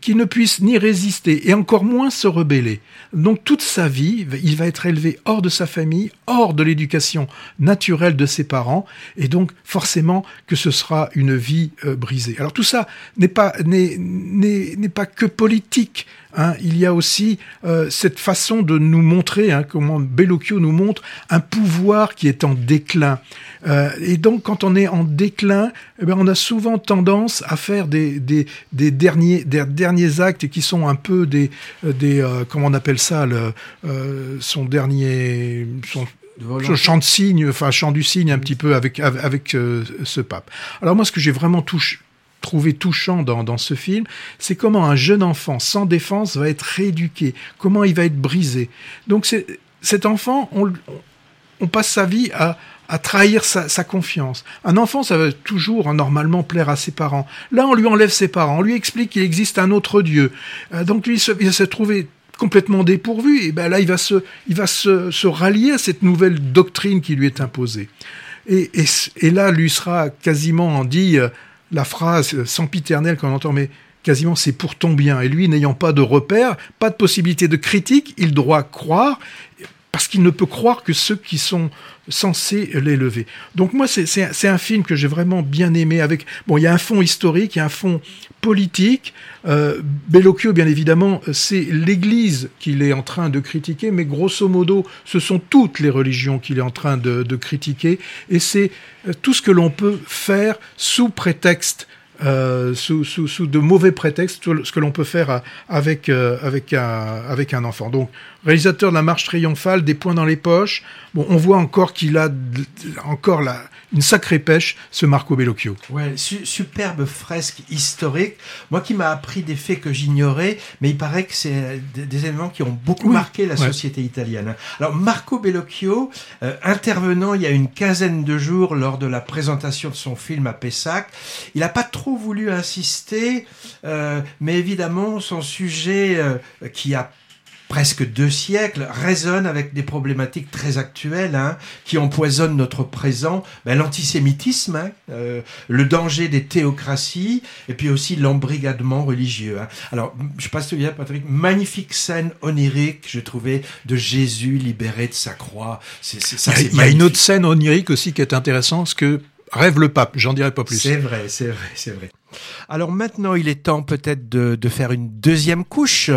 qui, ne puisse ni résister et encore moins se rebeller. Donc toute sa vie, il va être élevé hors de sa famille, hors de l'éducation naturelle de ses parents, et donc forcément que ce sera une vie euh, brisée. Alors tout ça n'est pas n'est n'est n'est pas que politique. Hein. Il y a aussi euh, cette façon de nous montrer, hein, comment Bellocchio nous montre un pouvoir qui est en déclin. Euh, et donc, quand on est en déclin, eh bien, on a souvent tendance à faire des, des, des derniers, des derniers actes qui sont un peu des, euh, des euh, comment on appelle ça, le, son dernier, son, ce chant de cygne, enfin chant du cygne un petit peu avec avec, avec, euh, ce pape. Alors moi, ce que j'ai vraiment touché trouvé touchant dans, dans ce film, c'est comment un jeune enfant sans défense va être rééduqué, comment il va être brisé. Donc cet enfant, on, passe sa vie à, à trahir sa, confiance. Un enfant, ça va toujours hein, normalement plaire à ses parents. Là, on lui enlève ses parents, on lui explique qu'il existe un autre Dieu. Euh, donc lui, il va se trouver complètement dépourvu, et ben là, il va se, il va se, se rallier à cette nouvelle doctrine qui lui est imposée. Et, et, et là, lui sera quasiment dit euh, la phrase sempiternelle qu'on entend, mais quasiment c'est pour ton bien. Et lui, n'ayant pas de repère, pas de possibilité de critique, il doit croire parce qu'il ne peut croire que ceux qui sont censés l'élever. Donc moi, c'est- un film que j'ai vraiment bien aimé. Avec bon, il y a un fond historique, il y a un fond politique. Euh, Bellocchio, bien évidemment, c'est l'Église qu'il est en train de critiquer, mais grosso modo, ce sont toutes les religions qu'il est en train de, critiquer, et c'est euh, tout ce que l'on peut faire sous prétexte euh, sous, sous, sous de mauvais prétextes, ce que l'on peut faire avec, avec, un, avec un enfant. Donc, réalisateur de la marche triomphale, des points dans les poches. Bon, on voit encore qu'il a encore la, une sacrée pêche, ce Marco Bellocchio. Ouais, su- superbe fresque historique. Moi qui m'a appris des faits que j'ignorais, mais il paraît que c'est des, des éléments qui ont beaucoup Oui, marqué la ouais. société italienne. Alors Marco Bellocchio, euh, intervenant il y a une quinzaine de jours lors de la présentation de son film à Pessac, il n'a pas trop voulu insister, euh, mais évidemment son sujet euh, qui a presque deux siècles, résonne avec des problématiques très actuelles hein, qui empoisonnent notre présent, ben, l'antisémitisme, hein, euh, le danger des théocraties, et puis aussi l'embrigadement religieux. hein. Alors, je sais pas si souviens, Patrick, magnifique scène onirique, je trouvais, de Jésus libéré de sa croix. C'est, c'est, ça, il y a, c'est il y a une autre scène onirique aussi qui est intéressante, ce que rêve le pape. J'en dirai pas plus. C'est vrai, c'est vrai, c'est vrai. Alors maintenant, il est temps peut-être de, de faire une deuxième couche.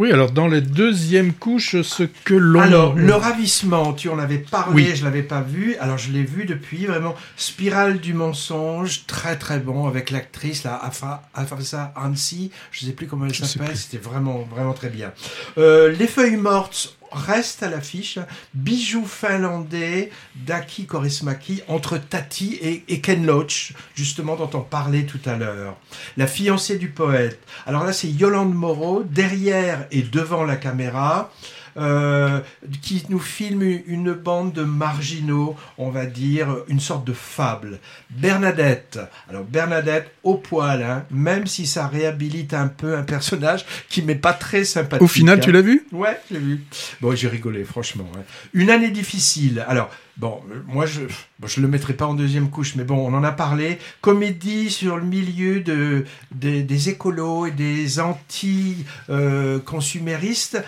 Oui, alors dans les deuxièmes couches, ce que l'on... Alors, le ravissement, tu en avais parlé, Oui. je l'avais pas vu. Alors, je l'ai vu depuis, vraiment. Spirale du mensonge, très très bon, avec l'actrice, là, Afa, Afasa Hansi, je sais plus comment elle s'appelle, c'était vraiment vraiment très bien. Euh, les feuilles mortes restent à l'affiche. Bijou finlandais d'Aki Korismaki entre Tati et Ken Loach, justement dont on parlait tout à l'heure. La fiancée du poète. Alors là, c'est Yolande Moreau, derrière et devant la caméra, euh, qui nous filme une bande de marginaux, on va dire, une sorte de fable. Bernadette. Alors Bernadette, au poil, hein, même si ça réhabilite un peu un personnage qui m'est pas très sympathique. Au final, hein. tu l'as vu? Ouais, j'ai vu. Bon, j'ai rigolé, franchement. hein. Une année difficile. Alors, bon, euh, moi, je je le mettrai pas en deuxième couche, mais bon, on en a parlé. Comédie sur le milieu de, des- écolos et des anti-consuméristes,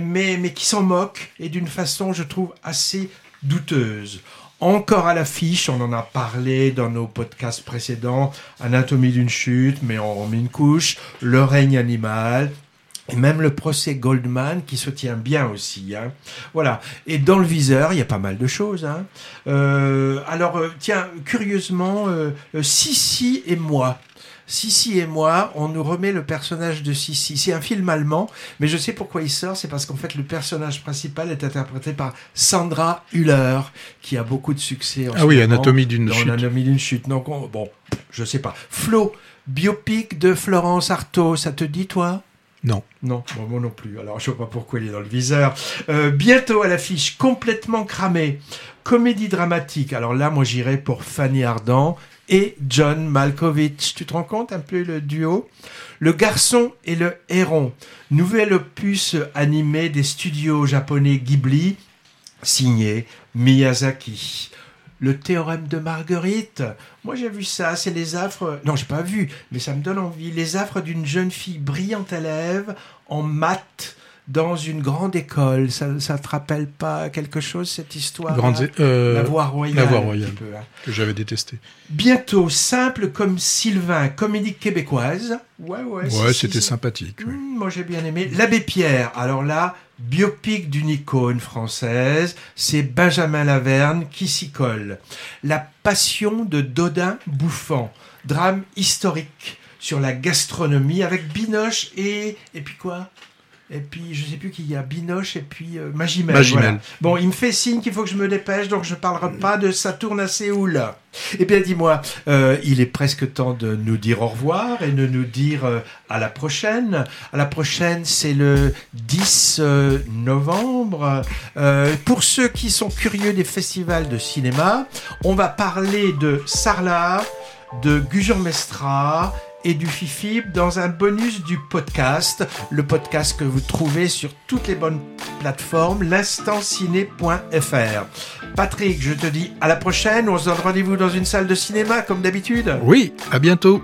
mais, mais qui s'en moquent et d'une façon, je trouve, assez douteuse. Encore à l'affiche, on en a parlé dans nos podcasts précédents, Anatomie d'une chute, mais on remet une couche, Le règne animal, et même le procès Goldman qui se tient bien aussi. Hein. Voilà. Et dans le viseur, il y a pas mal de choses. Hein. Euh, alors, euh, tiens, curieusement, euh, euh, Sissi et moi. Sissi et moi, on nous remet le personnage de Sissi. C'est un film allemand, mais je sais pourquoi il sort. C'est parce qu'en fait, le personnage principal est interprété par Sandra Hüller, qui a beaucoup de succès. En Ah oui, Anatomie d'une chute. Anatomie d'une chute. Donc, on- bon, je sais pas. Flo, biopic de Florence Artaud, ça te dit, toi? Non. non, moi non plus. Alors, je vois pas pourquoi il est dans le viseur. Euh, bientôt à l'affiche, complètement cramé. Comédie dramatique. Alors là, moi, j'irais pour Fanny Ardant et John Malkovich. Tu te rends compte un peu le duo? Le garçon et le héron. Nouvel opus animé des studios japonais Ghibli, signé Miyazaki. Le théorème de Marguerite. Moi, j'ai vu ça. C'est les affres. Non, j'ai pas vu, mais ça me donne envie. Les affres d'une jeune fille brillante élève en maths dans une grande école. Ça, ça te rappelle pas quelque chose cette histoire Grande, euh, La voie royale. La Voie un royale. peu, hein. que j'avais détesté. Bientôt, simple comme Sylvain, comédie québécoise. Ouais, ouais. Ouais, c'était sympathique. oui. Mmh, moi j'ai bien aimé. L'abbé Pierre, alors là, biopic d'une icône française, c'est Benjamin Laverne qui s'y colle. La passion de Dodin Bouffant, drame historique sur la gastronomie avec Binoche et et puis quoi? Et puis, je sais plus qui y a, Binoche et puis euh, Magimel. Magimel. voilà. Bon, il me fait signe qu'il faut que je me dépêche, donc je parlerai pas de Saturne à Séoul. Eh bien, dis-moi, euh, il est presque temps de nous dire au revoir et de nous dire euh, à la prochaine. À la prochaine, c'est le 10 euh, novembre. Euh, pour ceux qui sont curieux des festivals de cinéma, on va parler de Sarlat, de Gujan-Mestra et du FIFIP dans un bonus du podcast, le podcast que vous trouvez sur toutes les bonnes plateformes, l'instantciné.fr. Patrick, je te dis à la prochaine, on se donne rendez-vous dans une salle de cinéma comme d'habitude. Oui, à bientôt.